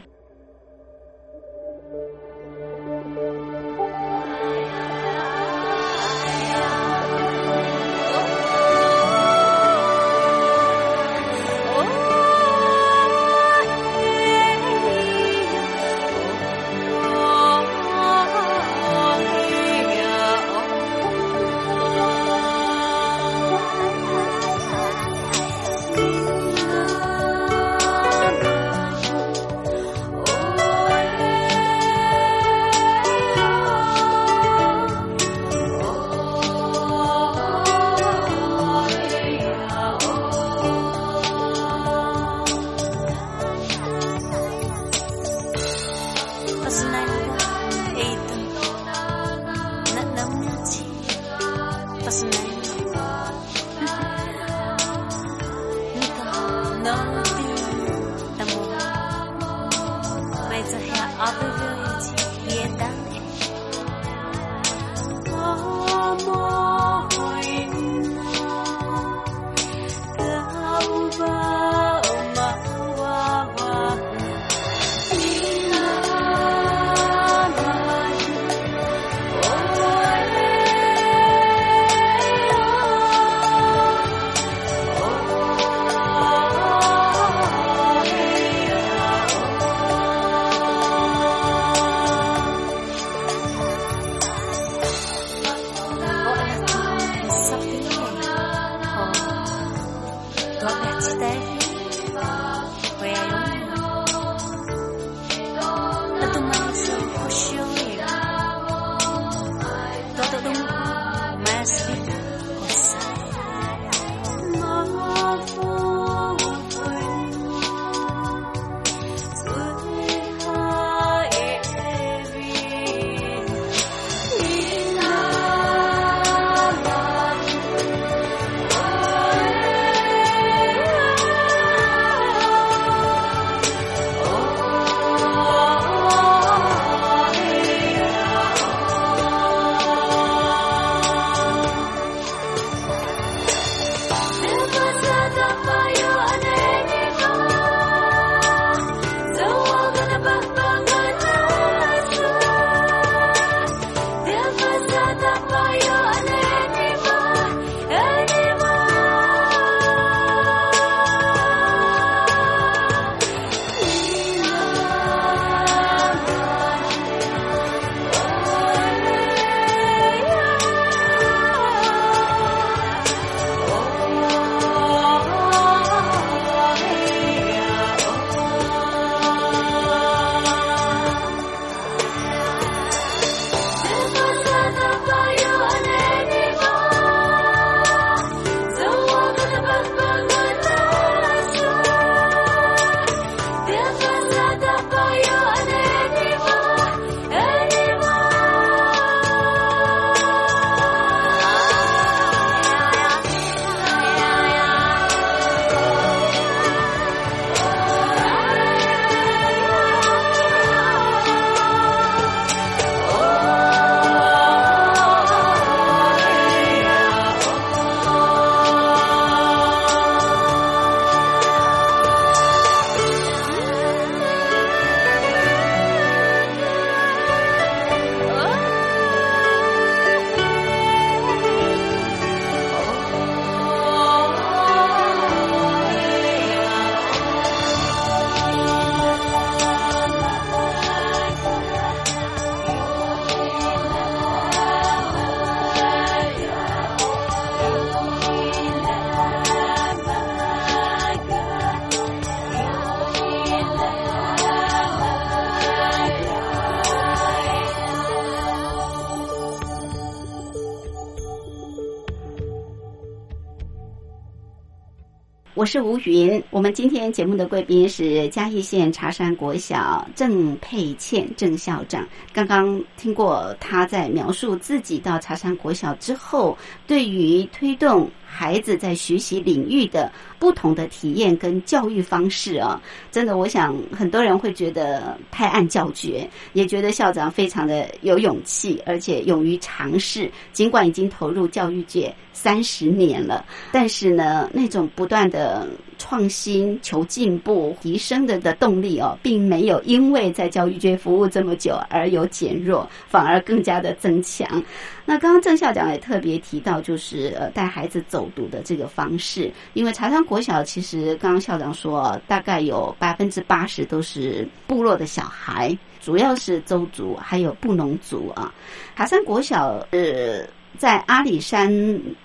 [SPEAKER 1] 我是吴云。我们今天节目的贵宾是嘉义县茶山国小郑佩倩郑校长。刚刚听过他在描述自己到茶山国小之后，对于推动孩子在学习领域的不同的体验跟教育方式啊，真的，我想很多人会觉得拍案叫绝，也觉得校长非常的有勇气，而且勇于尝试。尽管已经投入教育界三十年了，但是呢，那种不断的创新、求进步、提升的的动力哦，并没有因为在教育界服务这么久而有减弱，反而更加的增强。那刚刚郑校长也特别提到，就是呃带孩子走读的这个方式，因为茶山国小其实刚刚校长说，大概有百分之八十都是部落的小孩，主要是周族还有布农族啊。茶山国小呃在阿里山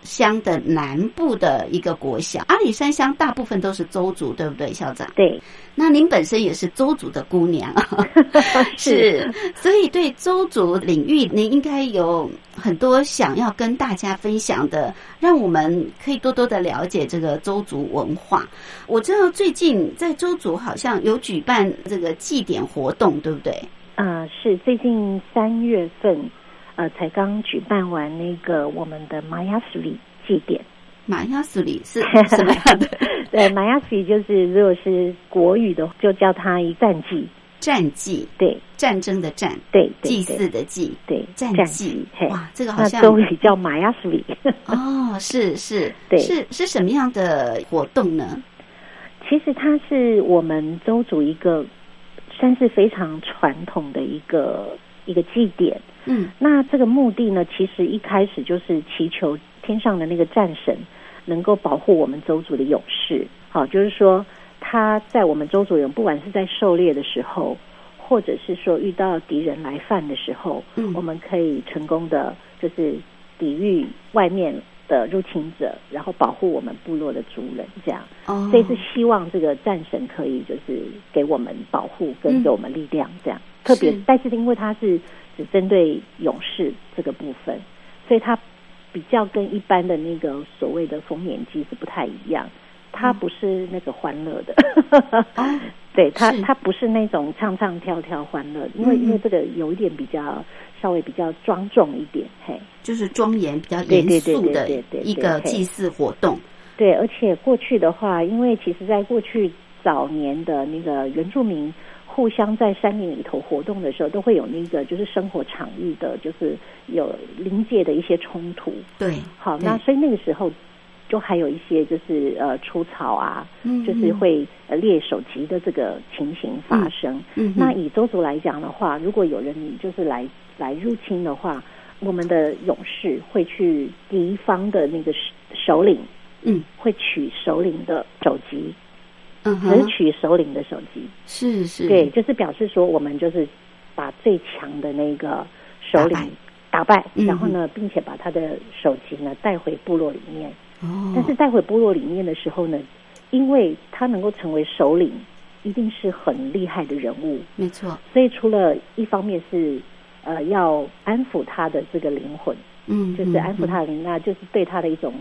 [SPEAKER 1] 乡的南部的一个国小，阿里山乡大部分都是周族，对不对，校长？
[SPEAKER 2] 对，
[SPEAKER 1] 那您本身也是周族的姑娘啊，是，所以对周族领域，您应该有很多想要跟大家分享的，让我们可以多多的了解这个周族文化。我知道最近在周族好像有举办这个祭典活动，对不对？
[SPEAKER 2] 啊、是最近三月份，呃，才刚举办完那个我们的玛雅斯里祭典。
[SPEAKER 1] 玛雅斯里是 什么样的
[SPEAKER 2] 对，玛雅斯里就是如果是国语的，就叫它一战祭。
[SPEAKER 1] 战祭？
[SPEAKER 2] 对
[SPEAKER 1] 战争的战，
[SPEAKER 2] 对对
[SPEAKER 1] 祭祀的祭，
[SPEAKER 2] 对，
[SPEAKER 1] 战
[SPEAKER 2] 战
[SPEAKER 1] 祭
[SPEAKER 2] 嘿。
[SPEAKER 1] 哇，这个好像
[SPEAKER 2] 周语叫玛雅斯里。
[SPEAKER 1] 哦，是是，
[SPEAKER 2] 对
[SPEAKER 1] 是是什么样的活动呢？
[SPEAKER 2] 其实它是我们周族一个算是非常传统的一个一个祭典。
[SPEAKER 1] 嗯
[SPEAKER 2] 那这个目的呢，其实一开始就是祈求天上的那个战神能够保护我们周族的勇士。好，就是说他在我们周族人，不管是在狩猎的时候，或者是说遇到敌人来犯的时候，
[SPEAKER 1] 嗯
[SPEAKER 2] 我们可以成功的就是抵御外面的入侵者，然后保护我们部落的族人，这样。
[SPEAKER 1] 哦，
[SPEAKER 2] 所以是希望这个战神可以就是给我们保护跟给我们力量，这样。特别
[SPEAKER 1] 是，
[SPEAKER 2] 但是因为他是只针对勇士这个部分，所以它比较跟一般的那个所谓的丰年祭是不太一样。它不是那个欢乐的，
[SPEAKER 1] 哦
[SPEAKER 2] 对它
[SPEAKER 1] 是
[SPEAKER 2] 它不是那种唱唱跳跳欢乐，因为因为这个有一点比较稍微比较庄重一点，嘿。
[SPEAKER 1] 就是庄严、比较严肃的一个祭祀活动。
[SPEAKER 2] 对，而且过去的话，因为其实在过去早年的那个原住民互相在山林里头活动的时候，都会有那个就是生活场域的，就是有临界的一些冲突。
[SPEAKER 1] 对，
[SPEAKER 2] 好，那所以那个时候就还有一些就是呃出草啊，
[SPEAKER 1] 嗯
[SPEAKER 2] 就是会呃猎手级的这个情形发生。
[SPEAKER 1] 嗯哼
[SPEAKER 2] 那以周族来讲的话，如果有人就是来来入侵的话，我们的勇士会去敌方的那个首首领。
[SPEAKER 1] 嗯
[SPEAKER 2] 会取首领的首级，
[SPEAKER 1] 嗯
[SPEAKER 2] 只，取首领的首级。
[SPEAKER 1] 是是，
[SPEAKER 2] 对，就是表示说我们就是把最强的那个首领打败，
[SPEAKER 1] 嗯
[SPEAKER 2] 然后呢，并且把他的首级呢带回部落里面。
[SPEAKER 1] 哦，
[SPEAKER 2] 但是带回部落里面的时候呢，因为他能够成为首领，一定是很厉害的人物，
[SPEAKER 1] 没错，
[SPEAKER 2] 所以除了一方面是呃要安抚他的这个灵魂，
[SPEAKER 1] 嗯，
[SPEAKER 2] 就是安抚他的灵，那就是对他的一种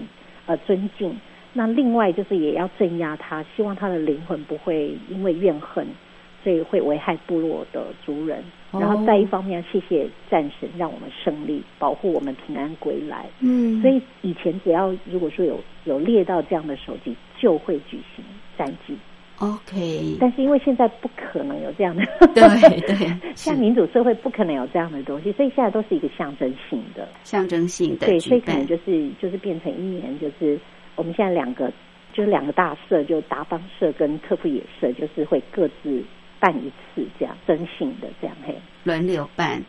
[SPEAKER 2] 呃尊敬。那另外就是也要镇压他，希望他的灵魂不会因为怨恨，所以会危害部落的族人。
[SPEAKER 1] 哦
[SPEAKER 2] 然后再一方面，谢谢战神让我们胜利，保护我们平安归来。
[SPEAKER 1] 嗯，
[SPEAKER 2] 所以以前只要如果说有有猎到这样的手机，就会举行战绩。
[SPEAKER 1] OK，
[SPEAKER 2] 但是因为现在不可能有这样的，
[SPEAKER 1] 对 对，
[SPEAKER 2] 像民主社会不可能有这样的东西，所以现在都是一个象征性的。
[SPEAKER 1] 象征性的
[SPEAKER 2] 对，所以可能，就是就是变成一年，就是我们现在两个就是两个大社，就达邦社跟特富野社，就是会各自办一次这样征信的这样嘿，
[SPEAKER 1] 轮流办，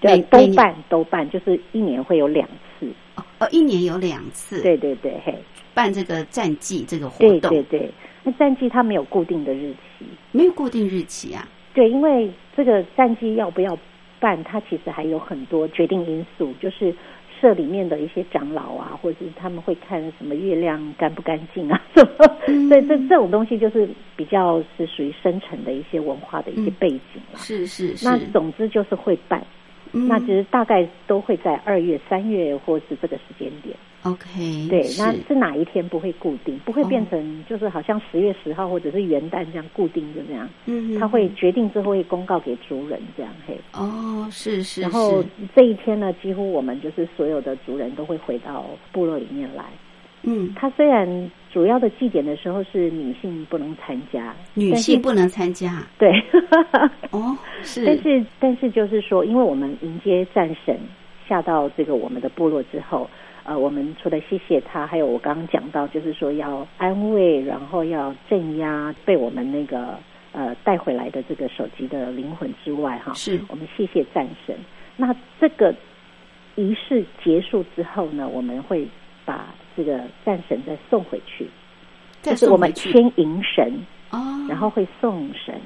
[SPEAKER 2] 对都办都办，就是一年会有两次，
[SPEAKER 1] 哦哦，一年有两次，
[SPEAKER 2] 对对对嘿，
[SPEAKER 1] 办这个战绩这个活
[SPEAKER 2] 对
[SPEAKER 1] 动，
[SPEAKER 2] 对对，那战绩它没有固定的日期，
[SPEAKER 1] 没有固定日期啊，
[SPEAKER 2] 对，因为这个战绩要不要办，它其实还有很多决定因素，就是社里面的一些长老啊，或者是他们会看什么月亮干不干净啊，什么，
[SPEAKER 1] 嗯
[SPEAKER 2] 所以这这种东西就是比较是属于深层的一些文化的一些
[SPEAKER 1] 嗯
[SPEAKER 2] 背景啦。
[SPEAKER 1] 是是是，
[SPEAKER 2] 那总之就是会办，
[SPEAKER 1] 嗯。
[SPEAKER 2] 那其实大概都会在二月、三月或是这个时间点。
[SPEAKER 1] OK，
[SPEAKER 2] 对，
[SPEAKER 1] 是。
[SPEAKER 2] 那是哪一天不会固定，不会变
[SPEAKER 1] 哦
[SPEAKER 2] 成就是好像十月十号或者是元旦这样固定就这样，
[SPEAKER 1] 嗯，
[SPEAKER 2] 他会决定之后会公告给族人这样嘿。
[SPEAKER 1] 哦，是是，
[SPEAKER 2] 然后这一天呢，几乎我们就是所有的族人都会回到部落里面来。
[SPEAKER 1] 嗯，
[SPEAKER 2] 他虽然主要的祭典的时候是女性不能参加，
[SPEAKER 1] 女性不能参加。
[SPEAKER 2] 对，
[SPEAKER 1] 哦，是，
[SPEAKER 2] 但是但是就是说，因为我们迎接战神下到这个我们的部落之后，呃，我们除了谢谢他，还有我刚刚讲到，就是说要安慰，然后要镇压被我们那个呃带回来的这个手机的灵魂之外，哈，
[SPEAKER 1] 是。
[SPEAKER 2] 我们谢谢战神。那这个仪式结束之后呢，我们会把这个战神再送回去，
[SPEAKER 1] 再
[SPEAKER 2] 就是我们
[SPEAKER 1] 送回去。
[SPEAKER 2] 先迎神，
[SPEAKER 1] 哦，
[SPEAKER 2] 然后会送神。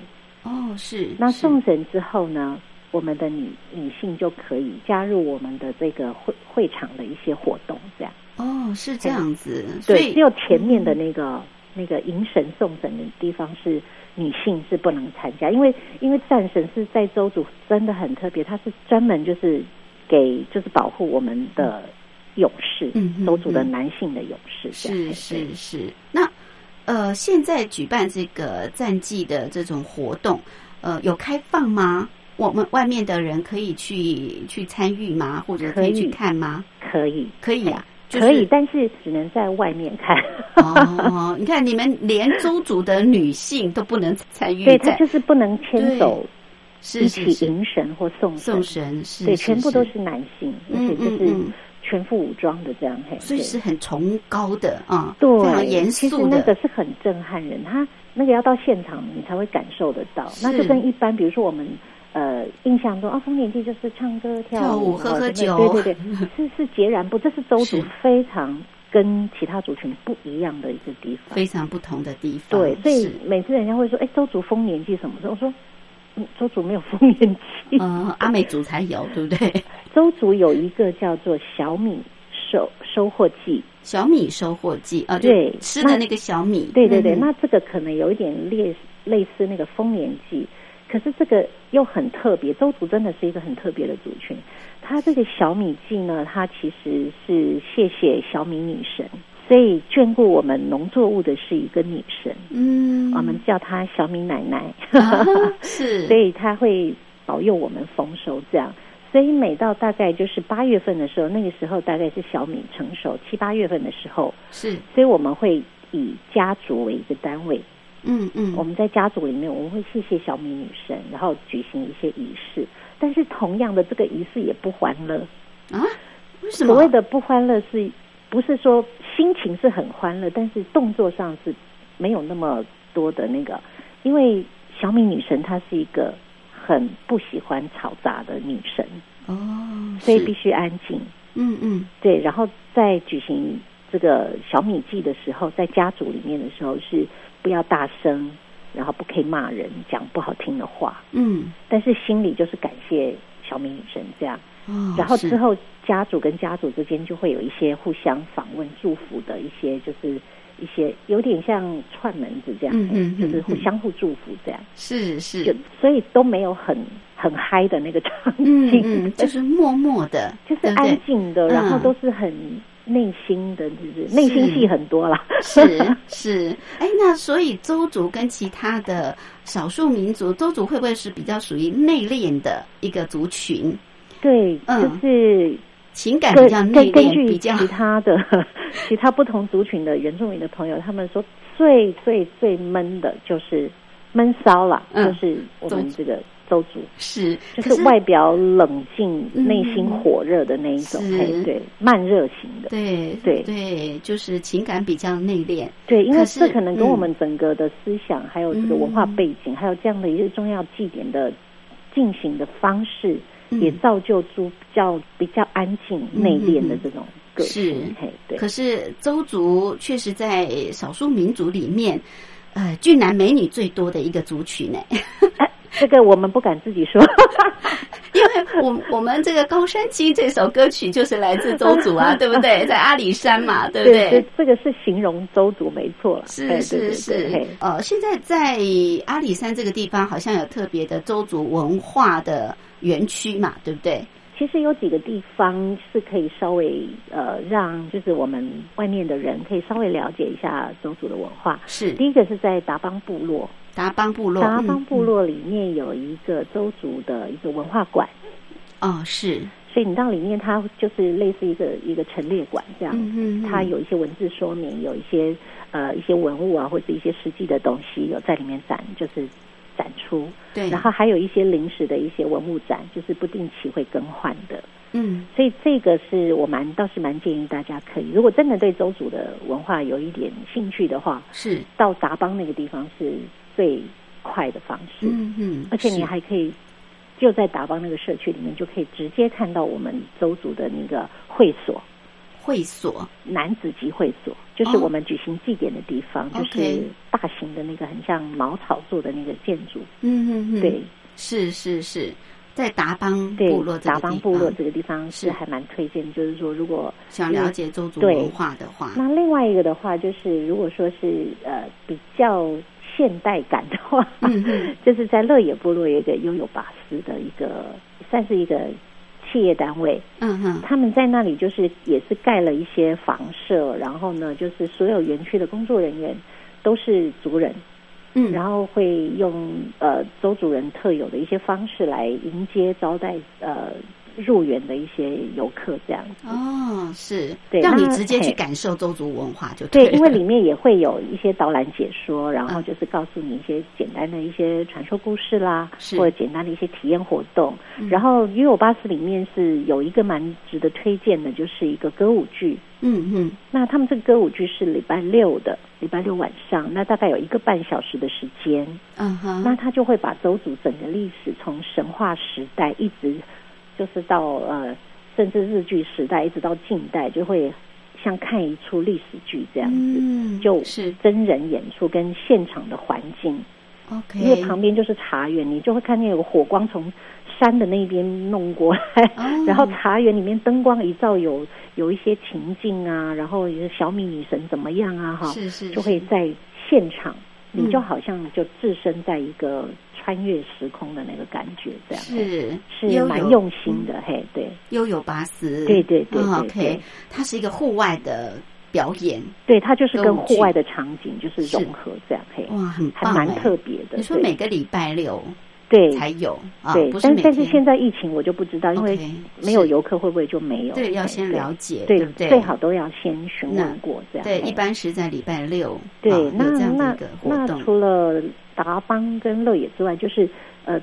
[SPEAKER 1] 哦是，
[SPEAKER 2] 那送神之后呢，我们的女女性就可以加入我们的这个会会场的一些活动，这样。
[SPEAKER 1] 哦是这样子，所
[SPEAKER 2] 对，
[SPEAKER 1] 以
[SPEAKER 2] 只有前面的那个、那个迎神送神的地方是女性是不能参加，因为因为战神是在周主真的很特别，他是专门就是给就是保护我们的勇士，周族的
[SPEAKER 1] 嗯
[SPEAKER 2] 男性的勇士，
[SPEAKER 1] 是是是，那呃，现在举办这个战绩的这种活动，呃，有开放吗？我们外面的人可以去去参与吗？或者可以去看吗？
[SPEAKER 2] 可以
[SPEAKER 1] 可以啊，就是
[SPEAKER 2] 可以，但是只能在外面看。
[SPEAKER 1] 哦，你看你们连周族的女性都不能参与
[SPEAKER 2] 对他，就是不能牵手一
[SPEAKER 1] 是是是，
[SPEAKER 2] 起迎神或送
[SPEAKER 1] 送神是，
[SPEAKER 2] 对，
[SPEAKER 1] 是
[SPEAKER 2] 全部都是男性，而
[SPEAKER 1] 嗯
[SPEAKER 2] 且就是全副武装的这样，嘿，
[SPEAKER 1] 所以是很崇高的啊，
[SPEAKER 2] 对，
[SPEAKER 1] 非常严
[SPEAKER 2] 其实
[SPEAKER 1] 肃，
[SPEAKER 2] 那个是很震撼人，他那个要到现场你才会感受得到。那就跟一般，比如说我们呃印象中啊，丰年祭就是唱歌
[SPEAKER 1] 跳舞
[SPEAKER 2] 舞、
[SPEAKER 1] 喝喝酒
[SPEAKER 2] 对对对，是 是截然不，这是周族非常跟其他族群不一样的一个地方。
[SPEAKER 1] 非常不同的地方。
[SPEAKER 2] 对，所以每次人家会说，哎，周族丰年祭什么时候？我说，嗯，周族没有丰年祭。
[SPEAKER 1] 嗯，阿美族才有，对不对？
[SPEAKER 2] 周族有一个叫做小米收收获季，
[SPEAKER 1] 小米收获季啊，
[SPEAKER 2] 对那
[SPEAKER 1] 吃的那个小米，
[SPEAKER 2] 对对对，
[SPEAKER 1] 嗯
[SPEAKER 2] 那这个可能有一点类类似那个丰年祭，可是这个又很特别。周族真的是一个很特别的族群，它这个小米祭呢，它其实是谢谢小米女神，所以眷顾我们农作物的是一个女神，
[SPEAKER 1] 嗯，
[SPEAKER 2] 我们叫她小米奶奶，
[SPEAKER 1] 啊 是，
[SPEAKER 2] 所以她会保佑我们丰收这样。所以每到大概就是八月份的时候，那个时候大概是小米成熟，七八月份的时候，
[SPEAKER 1] 是，
[SPEAKER 2] 所以我们会以家族为一个单位，
[SPEAKER 1] 嗯嗯，
[SPEAKER 2] 我们在家族里面，我们会谢谢小米女神，然后举行一些仪式。但是同样的，这个仪式也不欢乐。
[SPEAKER 1] 啊，为什么？
[SPEAKER 2] 所谓的不欢乐是，不是说心情是很欢乐，但是动作上是没有那么多的那个，因为小米女神她是一个很不喜欢吵杂的女神，
[SPEAKER 1] 哦，
[SPEAKER 2] 所以必须安静。
[SPEAKER 1] 嗯嗯
[SPEAKER 2] 对，然后在举行这个小米祭的时候，在家族里面的时候是不要大声，然后不可以骂人，讲不好听的话，
[SPEAKER 1] 嗯，
[SPEAKER 2] 但是心里就是感谢小米女神这样。
[SPEAKER 1] 哦，
[SPEAKER 2] 然后之后家族跟家族之间就会有一些互相访问、祝福的一些，就是一些有点像串门子这样，
[SPEAKER 1] 嗯嗯嗯
[SPEAKER 2] 就是互
[SPEAKER 1] 嗯。
[SPEAKER 2] 相互祝福这样，
[SPEAKER 1] 是是，
[SPEAKER 2] 就所以都没有很很嗨的那个场
[SPEAKER 1] 嗯
[SPEAKER 2] 景，
[SPEAKER 1] 嗯，就是默默的，
[SPEAKER 2] 就是安静的，然后
[SPEAKER 1] 嗯
[SPEAKER 2] 都是很内心的，就是内心戏很多啦。
[SPEAKER 1] 是是，哎，那所以周族跟其他的少数民族，周族会不会是比较属于内敛的一个族群？
[SPEAKER 2] 对，
[SPEAKER 1] 嗯
[SPEAKER 2] 就是
[SPEAKER 1] 情感
[SPEAKER 2] 根
[SPEAKER 1] 比较内敛，
[SPEAKER 2] 根根据
[SPEAKER 1] 比较
[SPEAKER 2] 其他的 其他不同族群的原住民的朋友，他们说最最最闷的就是闷骚了，
[SPEAKER 1] 嗯
[SPEAKER 2] 就是我们这个周族，
[SPEAKER 1] 是，
[SPEAKER 2] 就是外表冷静、
[SPEAKER 1] 嗯。
[SPEAKER 2] 内心火热的那一种，
[SPEAKER 1] 是。
[SPEAKER 2] 嘿，对，慢热型的。
[SPEAKER 1] 对
[SPEAKER 2] 对。
[SPEAKER 1] 对，就是情感比较内敛，
[SPEAKER 2] 对，因为这可能跟
[SPEAKER 1] 嗯。
[SPEAKER 2] 我们整个的思想，还有这个文化
[SPEAKER 1] 嗯
[SPEAKER 2] 背景，还有这样的一个重要祭典的进行的方式，
[SPEAKER 1] 嗯。
[SPEAKER 2] 也造就出比较比较安静、
[SPEAKER 1] 嗯
[SPEAKER 2] 内敛的这种个性。
[SPEAKER 1] 是。
[SPEAKER 2] 嘿，对。
[SPEAKER 1] 可是周族确实在少数民族里面，呃，俊男美女最多的一个族群呢。
[SPEAKER 2] 哎，这个我们不敢自己说。
[SPEAKER 1] 因为我我们这个《高山鸡》这首歌曲就是来自周族啊，对不对？在阿里山嘛，对不
[SPEAKER 2] 对
[SPEAKER 1] 对？
[SPEAKER 2] 这个是形容周族没错了。
[SPEAKER 1] 是是是
[SPEAKER 2] 对嘿，
[SPEAKER 1] 呃，现在在阿里山这个地方好像有特别的周族文化的园区嘛，对不对？
[SPEAKER 2] 其其实有几个地方是可以稍微呃让就是我们外面的人可以稍微了解一下周族的文化。
[SPEAKER 1] 是。
[SPEAKER 2] 第一个是在达邦部落，
[SPEAKER 1] 达邦部落，
[SPEAKER 2] 达邦部
[SPEAKER 1] 嗯
[SPEAKER 2] 落里面有一个周族的一个文化馆，
[SPEAKER 1] 嗯。哦是，
[SPEAKER 2] 所以你到里面它就是类似一个一个陈列馆这样。
[SPEAKER 1] 嗯
[SPEAKER 2] 它有一些文字说明，有一些呃一些文物啊，或者一些实际的东西有在里面展，就是展出。
[SPEAKER 1] 对，
[SPEAKER 2] 然后还有一些临时的一些文物展，就是不定期会更换的。
[SPEAKER 1] 嗯
[SPEAKER 2] 所以这个是我蛮倒是蛮建议大家可以，如果真的对周族的文化有一点兴趣的话，
[SPEAKER 1] 是，
[SPEAKER 2] 到达邦那个地方是最快的方式。
[SPEAKER 1] 嗯嗯，
[SPEAKER 2] 而且你还可以就在达邦那个社区里面，就可以直接看到我们周族的那个会所。
[SPEAKER 1] 会所，
[SPEAKER 2] 男子集会所，就是
[SPEAKER 1] 哦。
[SPEAKER 2] 我们举行祭典的地方，就是大型的那个很像茅草做的那个建筑。
[SPEAKER 1] 嗯嗯嗯，
[SPEAKER 2] 对，
[SPEAKER 1] 是是是，在达邦部落，这个
[SPEAKER 2] 达邦
[SPEAKER 1] 地方
[SPEAKER 2] 部落这个地方
[SPEAKER 1] 是
[SPEAKER 2] 是。还蛮推荐，就是说如果
[SPEAKER 1] 想了解周族
[SPEAKER 2] 对。
[SPEAKER 1] 文化的话，
[SPEAKER 2] 那另外一个的话，就是如果说是呃比较现代感的话，就是在乐野部落有一个拥有巴斯的一个算是一个企业单位，
[SPEAKER 1] 嗯哼，
[SPEAKER 2] 他们在那里就是也是盖了一些房舍，然后呢，就是所有园区的工作人员都是族人，
[SPEAKER 1] 嗯，
[SPEAKER 2] 然后会用呃周族人特有的一些方式来迎接招待呃入园的一些游客这样子。
[SPEAKER 1] 哦，是，让你直接去感受周族文化就
[SPEAKER 2] 对，
[SPEAKER 1] 了
[SPEAKER 2] 因为里面也会有一些导览解说，然后
[SPEAKER 1] 嗯
[SPEAKER 2] 就是告诉你一些简单的一些传说故事啦，
[SPEAKER 1] 是
[SPEAKER 2] 或者简单的一些体验活动。
[SPEAKER 1] 嗯
[SPEAKER 2] 然后约我巴士里面是有一个蛮值得推荐的，就是一个歌舞剧。
[SPEAKER 1] 嗯嗯
[SPEAKER 2] 那他们这个歌舞剧是礼拜六的，礼拜六晚上，那大概有一个半小时的时间。
[SPEAKER 1] 嗯哼，
[SPEAKER 2] 那他就会把周族整个历史从神话时代一直就是到呃，甚至日剧时代一直到近代，就会像看一出历史剧这样子，
[SPEAKER 1] 嗯
[SPEAKER 2] 就是。真人演出跟现场的环境
[SPEAKER 1] ，OK，
[SPEAKER 2] 因为旁边就是茶园，你就会看见有火光从山的那边弄过来，
[SPEAKER 1] 哦。
[SPEAKER 2] 然后茶园里面灯光一照有有一些情境啊，然后有小米女神怎么样啊哈，
[SPEAKER 1] 是是
[SPEAKER 2] 就会在现场，
[SPEAKER 1] 嗯
[SPEAKER 2] 你就好像就置身在一个穿越时空的那个感觉，这样。
[SPEAKER 1] 是
[SPEAKER 2] 是
[SPEAKER 1] 有
[SPEAKER 2] 蛮用心的，嘿，对。
[SPEAKER 1] 悠游巴斯，
[SPEAKER 2] 对对对
[SPEAKER 1] OK，它是一个户外的表演，
[SPEAKER 2] 对，它就是跟户外的场景就是融合这样，嘿，
[SPEAKER 1] 哇，很
[SPEAKER 2] 还蛮特别的。
[SPEAKER 1] 你说每个礼拜六
[SPEAKER 2] 对。
[SPEAKER 1] 才有？啊，
[SPEAKER 2] 对但但是现在疫情我就不知道，因为没有游客会不会就没有？
[SPEAKER 1] 对要先了解，
[SPEAKER 2] 对
[SPEAKER 1] 不对？
[SPEAKER 2] 最好都要先询问过这样。
[SPEAKER 1] 对，一般是在礼拜六，
[SPEAKER 2] 对，
[SPEAKER 1] 啊
[SPEAKER 2] 那
[SPEAKER 1] 有这样的
[SPEAKER 2] 那
[SPEAKER 1] 一个活
[SPEAKER 2] 那
[SPEAKER 1] 动，
[SPEAKER 2] 除了达邦跟乐野之外，就是呃，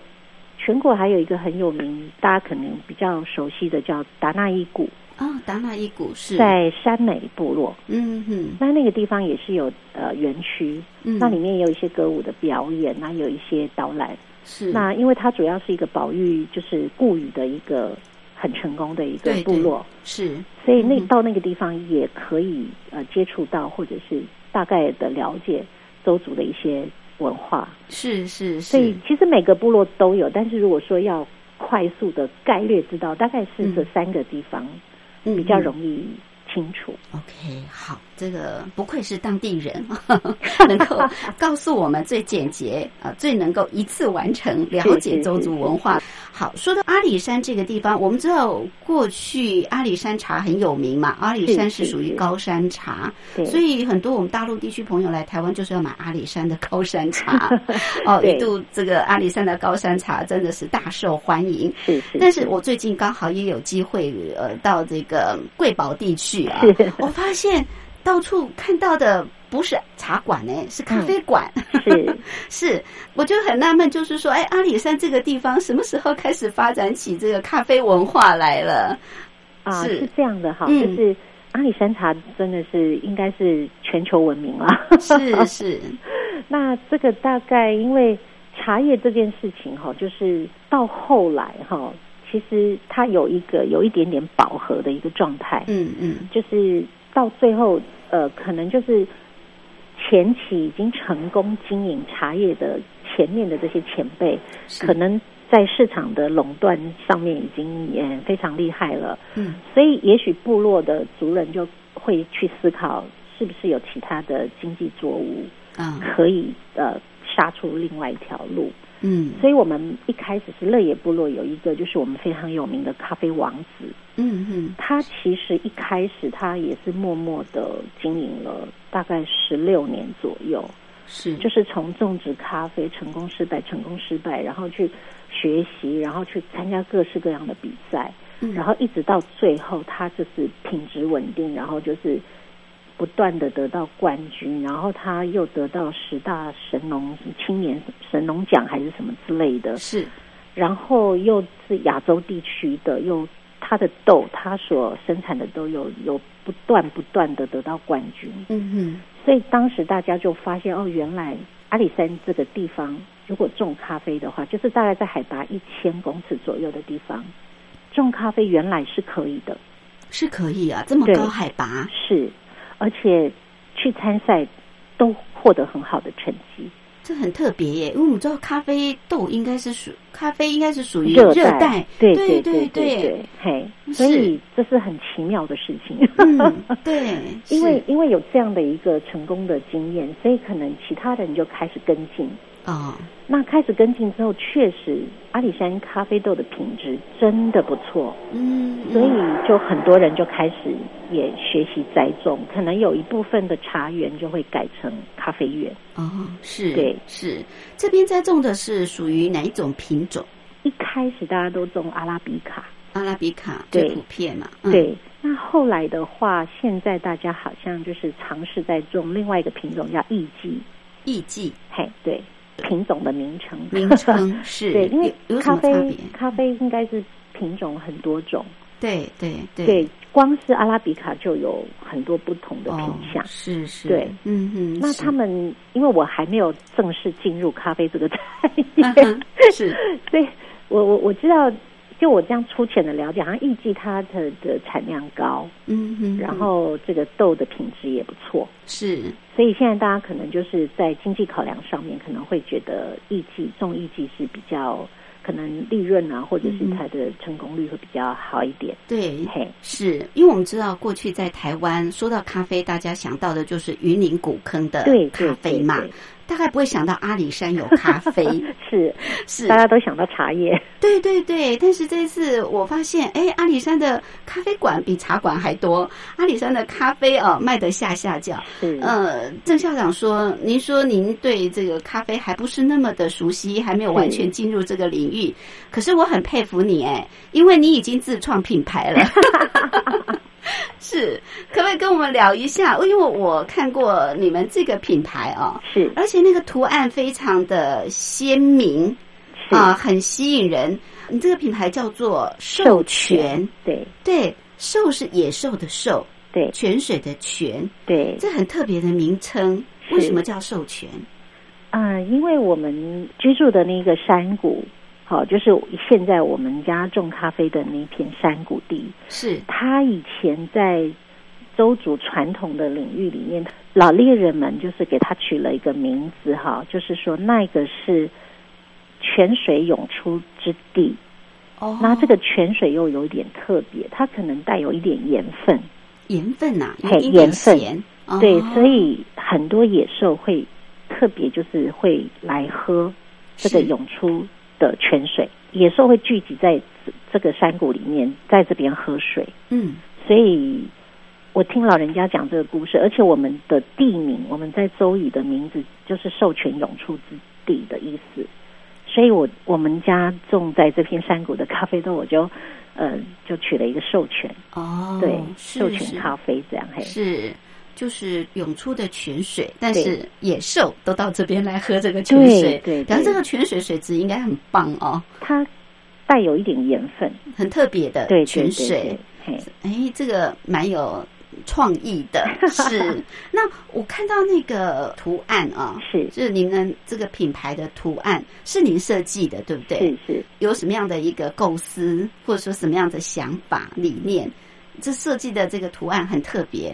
[SPEAKER 2] 全国还有一个很有名，大家可能比较熟悉的叫达那伊谷，
[SPEAKER 1] 哦，达纳伊谷是，
[SPEAKER 2] 在山美部落。
[SPEAKER 1] 嗯哼，
[SPEAKER 2] 那那个地方也是有呃园区，
[SPEAKER 1] 嗯，
[SPEAKER 2] 那里面也有一些歌舞的表演，那有一些导览。
[SPEAKER 1] 是。
[SPEAKER 2] 那因为它主要是一个保育，就是固语的一个很成功的一个
[SPEAKER 1] 对对
[SPEAKER 2] 部落，
[SPEAKER 1] 是，
[SPEAKER 2] 所以那
[SPEAKER 1] 嗯
[SPEAKER 2] 到那个地方也可以呃接触到，或者是大概的了解周族的一些文化。
[SPEAKER 1] 是是是
[SPEAKER 2] 所以
[SPEAKER 1] 是，
[SPEAKER 2] 其实每个部落都有，但是如果说要快速的概略知道，大概是这
[SPEAKER 1] 嗯
[SPEAKER 2] 三个地方
[SPEAKER 1] 嗯
[SPEAKER 2] 比较
[SPEAKER 1] 嗯
[SPEAKER 2] 容易清楚。
[SPEAKER 1] OK，好，这个不愧是当地人，能够告诉我们最简洁啊、最能够一次完成了解周族文化。好，说到阿里山这个地方，我们知道过去阿里山茶很有名嘛，阿里山是属于高山茶，
[SPEAKER 2] 对，
[SPEAKER 1] 所以很多我们大陆地区朋友来台湾就是要买阿里山的高山茶。哦，一度这个阿里山的高山茶真的是大受欢迎。
[SPEAKER 2] 是是，
[SPEAKER 1] 但是我最近刚好也有机会呃到这个贵宝地区啊
[SPEAKER 2] 是，
[SPEAKER 1] 我发现到处看到的不是茶馆呢，是咖啡馆。
[SPEAKER 2] 是。
[SPEAKER 1] 是，我就很纳闷，就是说，哎，阿里山这个地方什么时候开始发展起这个咖啡文化来了？
[SPEAKER 2] 啊，
[SPEAKER 1] 是。
[SPEAKER 2] 是这样的哈，
[SPEAKER 1] 嗯。
[SPEAKER 2] 就是阿里山茶真的是应该是全球闻名了。
[SPEAKER 1] 是是，
[SPEAKER 2] 那这个大概因为茶叶这件事情哈，就是到后来哈，其实它有一个有一点点饱和的一个状态，
[SPEAKER 1] 嗯嗯，
[SPEAKER 2] 就是到最后呃，可能就是前期已经成功经营茶叶的前面的这些前辈，可能在市场的垄断上面已经也非常厉害了。
[SPEAKER 1] 嗯
[SPEAKER 2] 所以也许部落的族人就会去思考，是不是有其他的经济作物
[SPEAKER 1] 啊
[SPEAKER 2] 可以呃杀出另外一条路。
[SPEAKER 1] 嗯。
[SPEAKER 2] 所以我们一开始是乐野部落有一个就是我们非常有名的咖啡王子，
[SPEAKER 1] 嗯嗯，
[SPEAKER 2] 他其实一开始他也是默默的经营了大概十六年左右，
[SPEAKER 1] 是。
[SPEAKER 2] 就是从种植咖啡成功失败成功失败，然后去学习，然后去参加各式各样的比赛，
[SPEAKER 1] 嗯。
[SPEAKER 2] 然后一直到最后他就是品质稳定，然后就是不断的得到冠军，然后他又得到十大神农青年神农奖还是什么之类的，
[SPEAKER 1] 是。
[SPEAKER 2] 然后又是亚洲地区的，又他的豆，它所生产的豆有有不断不断的得到冠军，
[SPEAKER 1] 嗯嗯
[SPEAKER 2] 所以当时大家就发现哦，原来阿里山这个地方如果种咖啡的话，就是大概在海拔一千公尺左右的地方种咖啡，原来是可以的，
[SPEAKER 1] 是可以啊，这么高海拔，
[SPEAKER 2] 是，而且去参赛都获得很好的成绩。
[SPEAKER 1] 这很特别耶，因为我们知道咖啡豆应该是属咖啡应该是属于
[SPEAKER 2] 热
[SPEAKER 1] 带，
[SPEAKER 2] 对
[SPEAKER 1] 对
[SPEAKER 2] 对
[SPEAKER 1] 对
[SPEAKER 2] 对，嘿，
[SPEAKER 1] 是
[SPEAKER 2] 所以这是很奇妙的事情。
[SPEAKER 1] 嗯，对，
[SPEAKER 2] 因为因为有这样的一个成功的经验，所以可能其他人就开始跟进。
[SPEAKER 1] 哦，
[SPEAKER 2] 那开始跟进之后，确实阿里山咖啡豆的品质真的不错，
[SPEAKER 1] 嗯，
[SPEAKER 2] 所以就很多人就开始也学习栽种，可能有一部分的茶园就会改成咖啡园。
[SPEAKER 1] 哦，是，
[SPEAKER 2] 对。
[SPEAKER 1] 是，这边栽种的是属于哪一种品种？
[SPEAKER 2] 一开始大家都种阿拉比卡，
[SPEAKER 1] 阿拉比卡
[SPEAKER 2] 对。
[SPEAKER 1] 最普遍嘛，嗯、
[SPEAKER 2] 对。那后来的话，现在大家好像就是尝试在种另外一个品种叫艺妓，
[SPEAKER 1] 艺妓
[SPEAKER 2] 嘿，对，品种的名称，
[SPEAKER 1] 名称是
[SPEAKER 2] 对，因为咖啡？咖啡应该是品种很多种，
[SPEAKER 1] 对对对。
[SPEAKER 2] 对，光是阿拉比卡就有很多不同的品
[SPEAKER 1] 哦
[SPEAKER 2] 相。
[SPEAKER 1] 是是，
[SPEAKER 2] 对。
[SPEAKER 1] 嗯嗯，
[SPEAKER 2] 那他们因为我还没有正式进入咖啡这个产业，
[SPEAKER 1] 嗯是。
[SPEAKER 2] 所以我我我知道，就我这样粗浅的了解，好像艺妓它的的产量高，
[SPEAKER 1] 嗯哼，
[SPEAKER 2] 然后这个豆的品质也不错，
[SPEAKER 1] 是。
[SPEAKER 2] 所以现在大家可能就是在经济考量上面，可能会觉得艺妓种艺妓是比较可能利润啊，或者是
[SPEAKER 1] 嗯
[SPEAKER 2] 它的成功率会比较好一点。
[SPEAKER 1] 对。
[SPEAKER 2] 嘿，
[SPEAKER 1] 是因为我们知道，过去在台湾说到咖啡，大家想到的就是云林古坑的
[SPEAKER 2] 对
[SPEAKER 1] 咖啡嘛，
[SPEAKER 2] 对
[SPEAKER 1] 大概不会想到阿里山有咖啡。
[SPEAKER 2] 是
[SPEAKER 1] 是
[SPEAKER 2] 大家都想到茶叶，
[SPEAKER 1] 对对对，但是这一次我发现，哎，阿里山的咖啡馆比茶馆还多。阿里山的咖啡哦，卖得下下脚。
[SPEAKER 2] 是
[SPEAKER 1] 呃，郑校长说，您说您对这个咖啡还不是那么的熟悉，还没有完全进入这个领域。可是我很佩服你，哎，因为你已经自创品牌了。是，可不可以跟我们聊一下？因为我看过你们这个品牌哦，
[SPEAKER 2] 是
[SPEAKER 1] 而且那个图案非常的鲜明。
[SPEAKER 2] 是
[SPEAKER 1] 啊，很吸引人。你这个品牌叫做授泉，
[SPEAKER 2] 对
[SPEAKER 1] 对，授是野兽的兽，
[SPEAKER 2] 对
[SPEAKER 1] 泉水的泉，
[SPEAKER 2] 对，
[SPEAKER 1] 这很特别的名称。为什么叫授泉？
[SPEAKER 2] 啊、因为我们居住的那个山谷，好、就是现在我们家种咖啡的那片山谷地，
[SPEAKER 1] 是
[SPEAKER 2] 它以前在周族传统的领域里面，老猎人们就是给它取了一个名字哈，就是说那个是泉水涌出之地。
[SPEAKER 1] 哦
[SPEAKER 2] 那这个泉水又有一点特别，它可能带有一点盐分，
[SPEAKER 1] 盐分呐、有
[SPEAKER 2] 嘿盐分
[SPEAKER 1] 咸。哦
[SPEAKER 2] 对，所以很多野兽会特别就是会来喝这个涌出的泉水，野兽会聚集在这这个山谷里面，在这边喝水。
[SPEAKER 1] 嗯
[SPEAKER 2] 所以我听老人家讲这个故事，而且我们的地名，我们在周语的名字就是授权涌出之地的意思。所以我我们家种在这片山谷的咖啡豆，我就呃就取了一个授权，
[SPEAKER 1] 哦，
[SPEAKER 2] 对，
[SPEAKER 1] 是
[SPEAKER 2] 授权咖啡这样嘿。
[SPEAKER 1] 是。就是涌出的泉水，但是野兽都到这边来喝这个泉水，
[SPEAKER 2] 对对
[SPEAKER 1] 然后这个泉水水质应该很棒哦，
[SPEAKER 2] 它带有一点盐分，
[SPEAKER 1] 很特别的
[SPEAKER 2] 对
[SPEAKER 1] 泉水。哎，这个蛮有创意的，是。那我看到那个图案啊，
[SPEAKER 2] 是。
[SPEAKER 1] 就是您的这个品牌的图案是您设计的，对不对？
[SPEAKER 2] 是是，
[SPEAKER 1] 有什么样的一个构思，或者说什么样的想法理念？这设计的这个图案很特别，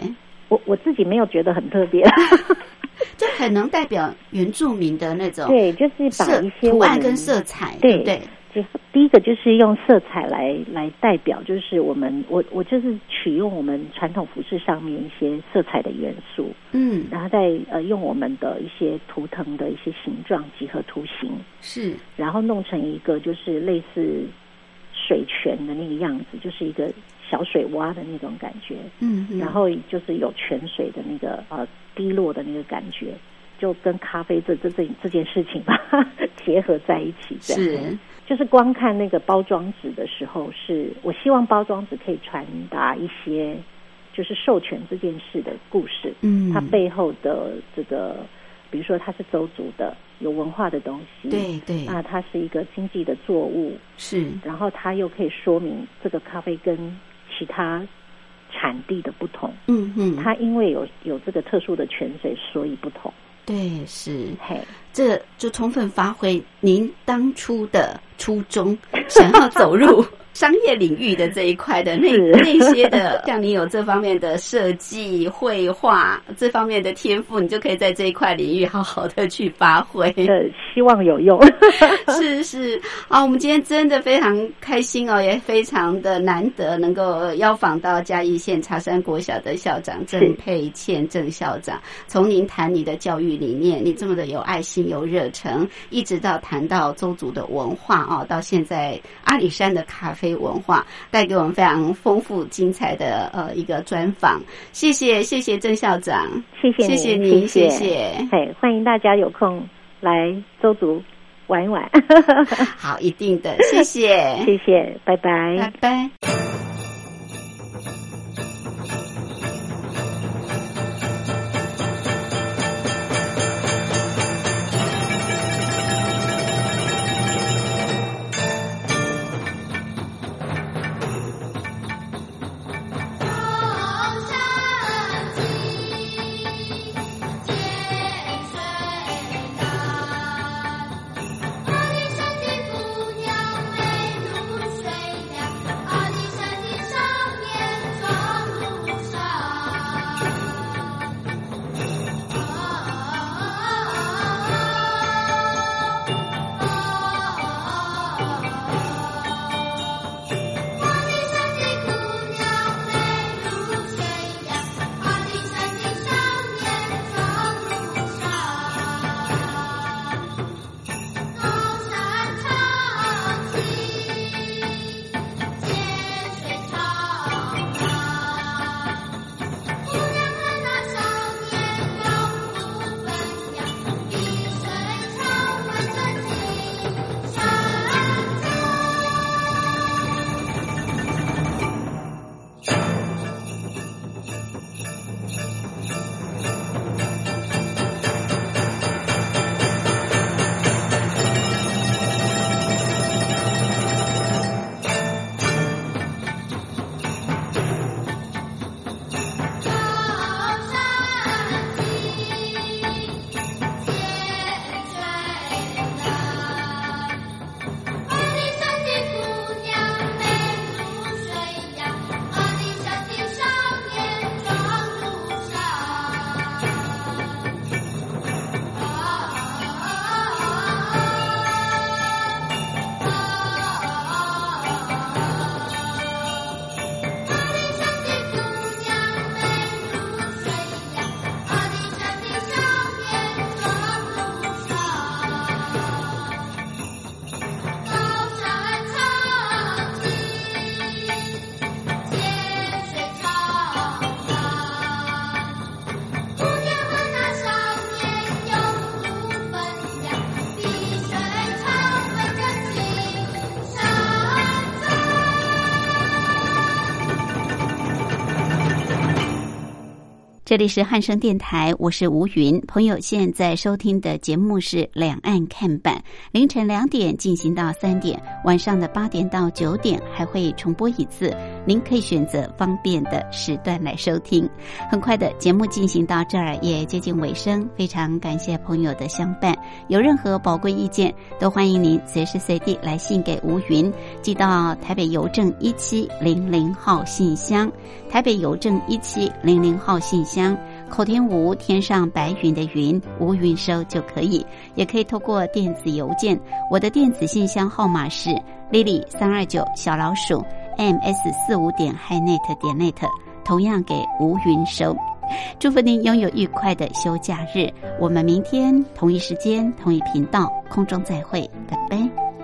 [SPEAKER 2] 我我自己没有觉得很特别，
[SPEAKER 1] 就很能代表原住民的那种
[SPEAKER 2] 对，就是把
[SPEAKER 1] 色
[SPEAKER 2] 一些
[SPEAKER 1] 图案跟色彩，
[SPEAKER 2] 对
[SPEAKER 1] 对。不对？
[SPEAKER 2] 结合第一个就是用色彩来来代表，就是我们我我就是取用我们传统服饰上面一些色彩的元素，
[SPEAKER 1] 嗯，
[SPEAKER 2] 然后再呃用我们的一些图腾的一些形状几何图形，
[SPEAKER 1] 是，
[SPEAKER 2] 然后弄成一个就是类似水泉的那个样子，就是一个小水洼的那种感觉，
[SPEAKER 1] 嗯，嗯。
[SPEAKER 2] 然后就是有泉水的那个呃滴落的那个感觉，就跟咖啡这这这这件事情把它 结合在一起，这样。
[SPEAKER 1] 是，
[SPEAKER 2] 就是光看那个包装纸的时候是，我希望包装纸可以传达一些就是授权这件事的故事，
[SPEAKER 1] 嗯，
[SPEAKER 2] 它背后的这个，比如说它是周族的有文化的东西，
[SPEAKER 1] 对对。
[SPEAKER 2] 那它是一个经济的作物，
[SPEAKER 1] 是，
[SPEAKER 2] 然后它又可以说明这个咖啡跟其他产地的不同，
[SPEAKER 1] 嗯嗯，
[SPEAKER 2] 它因为有有这个特殊的泉水，所以不同。
[SPEAKER 1] 对是，
[SPEAKER 2] 嘿，
[SPEAKER 1] 这就充分发挥您当初的初衷，想要走入商业领域的这一块的那那些的，像你有这方面的设计、绘画这方面的天赋，你就可以在这一块领域好好的去发挥。
[SPEAKER 2] 呃，希望有用。
[SPEAKER 1] 是是啊，我们今天真的非常开心哦，也非常的难得能够邀访到嘉义县茶山国小的校长郑佩倩郑校长。从您谈你的教育理念，你这么的有爱心、有热忱，一直到谈到周族的文化哦，到现在阿里山的咖啡文化，带给我们非常丰富精彩的呃一个专访。谢谢谢谢郑校长，
[SPEAKER 2] 谢谢
[SPEAKER 1] 谢谢，您，
[SPEAKER 2] 谢
[SPEAKER 1] 谢
[SPEAKER 2] 哎。欢迎大家有空来周族玩一玩。
[SPEAKER 1] 好，一定的，谢谢，
[SPEAKER 2] 谢谢，拜拜
[SPEAKER 1] 拜拜。这里是汉声电台，我是吴云。朋友现在收听的节目是《两岸看板》，凌晨两点进行到三点，晚上的八点到九点还会重播一次，您可以选择方便的时段来收听。很快的节目进行到这儿也接近尾声，非常感谢朋友的相伴。有任何宝贵意见，都欢迎您随时随地来信给吴云，寄到台北邮政一七零零号信箱。台北邮政一七零零号信箱，口天吴天上白云的云吴云收就可以，也可以透过电子邮件，我的电子信箱号码是 lily 三二九小老鼠 ms 四五点 hinet 点 net，同样给吴云收。祝福您拥有愉快的休假日，我们明天同一时间同一频道空中再会，拜拜。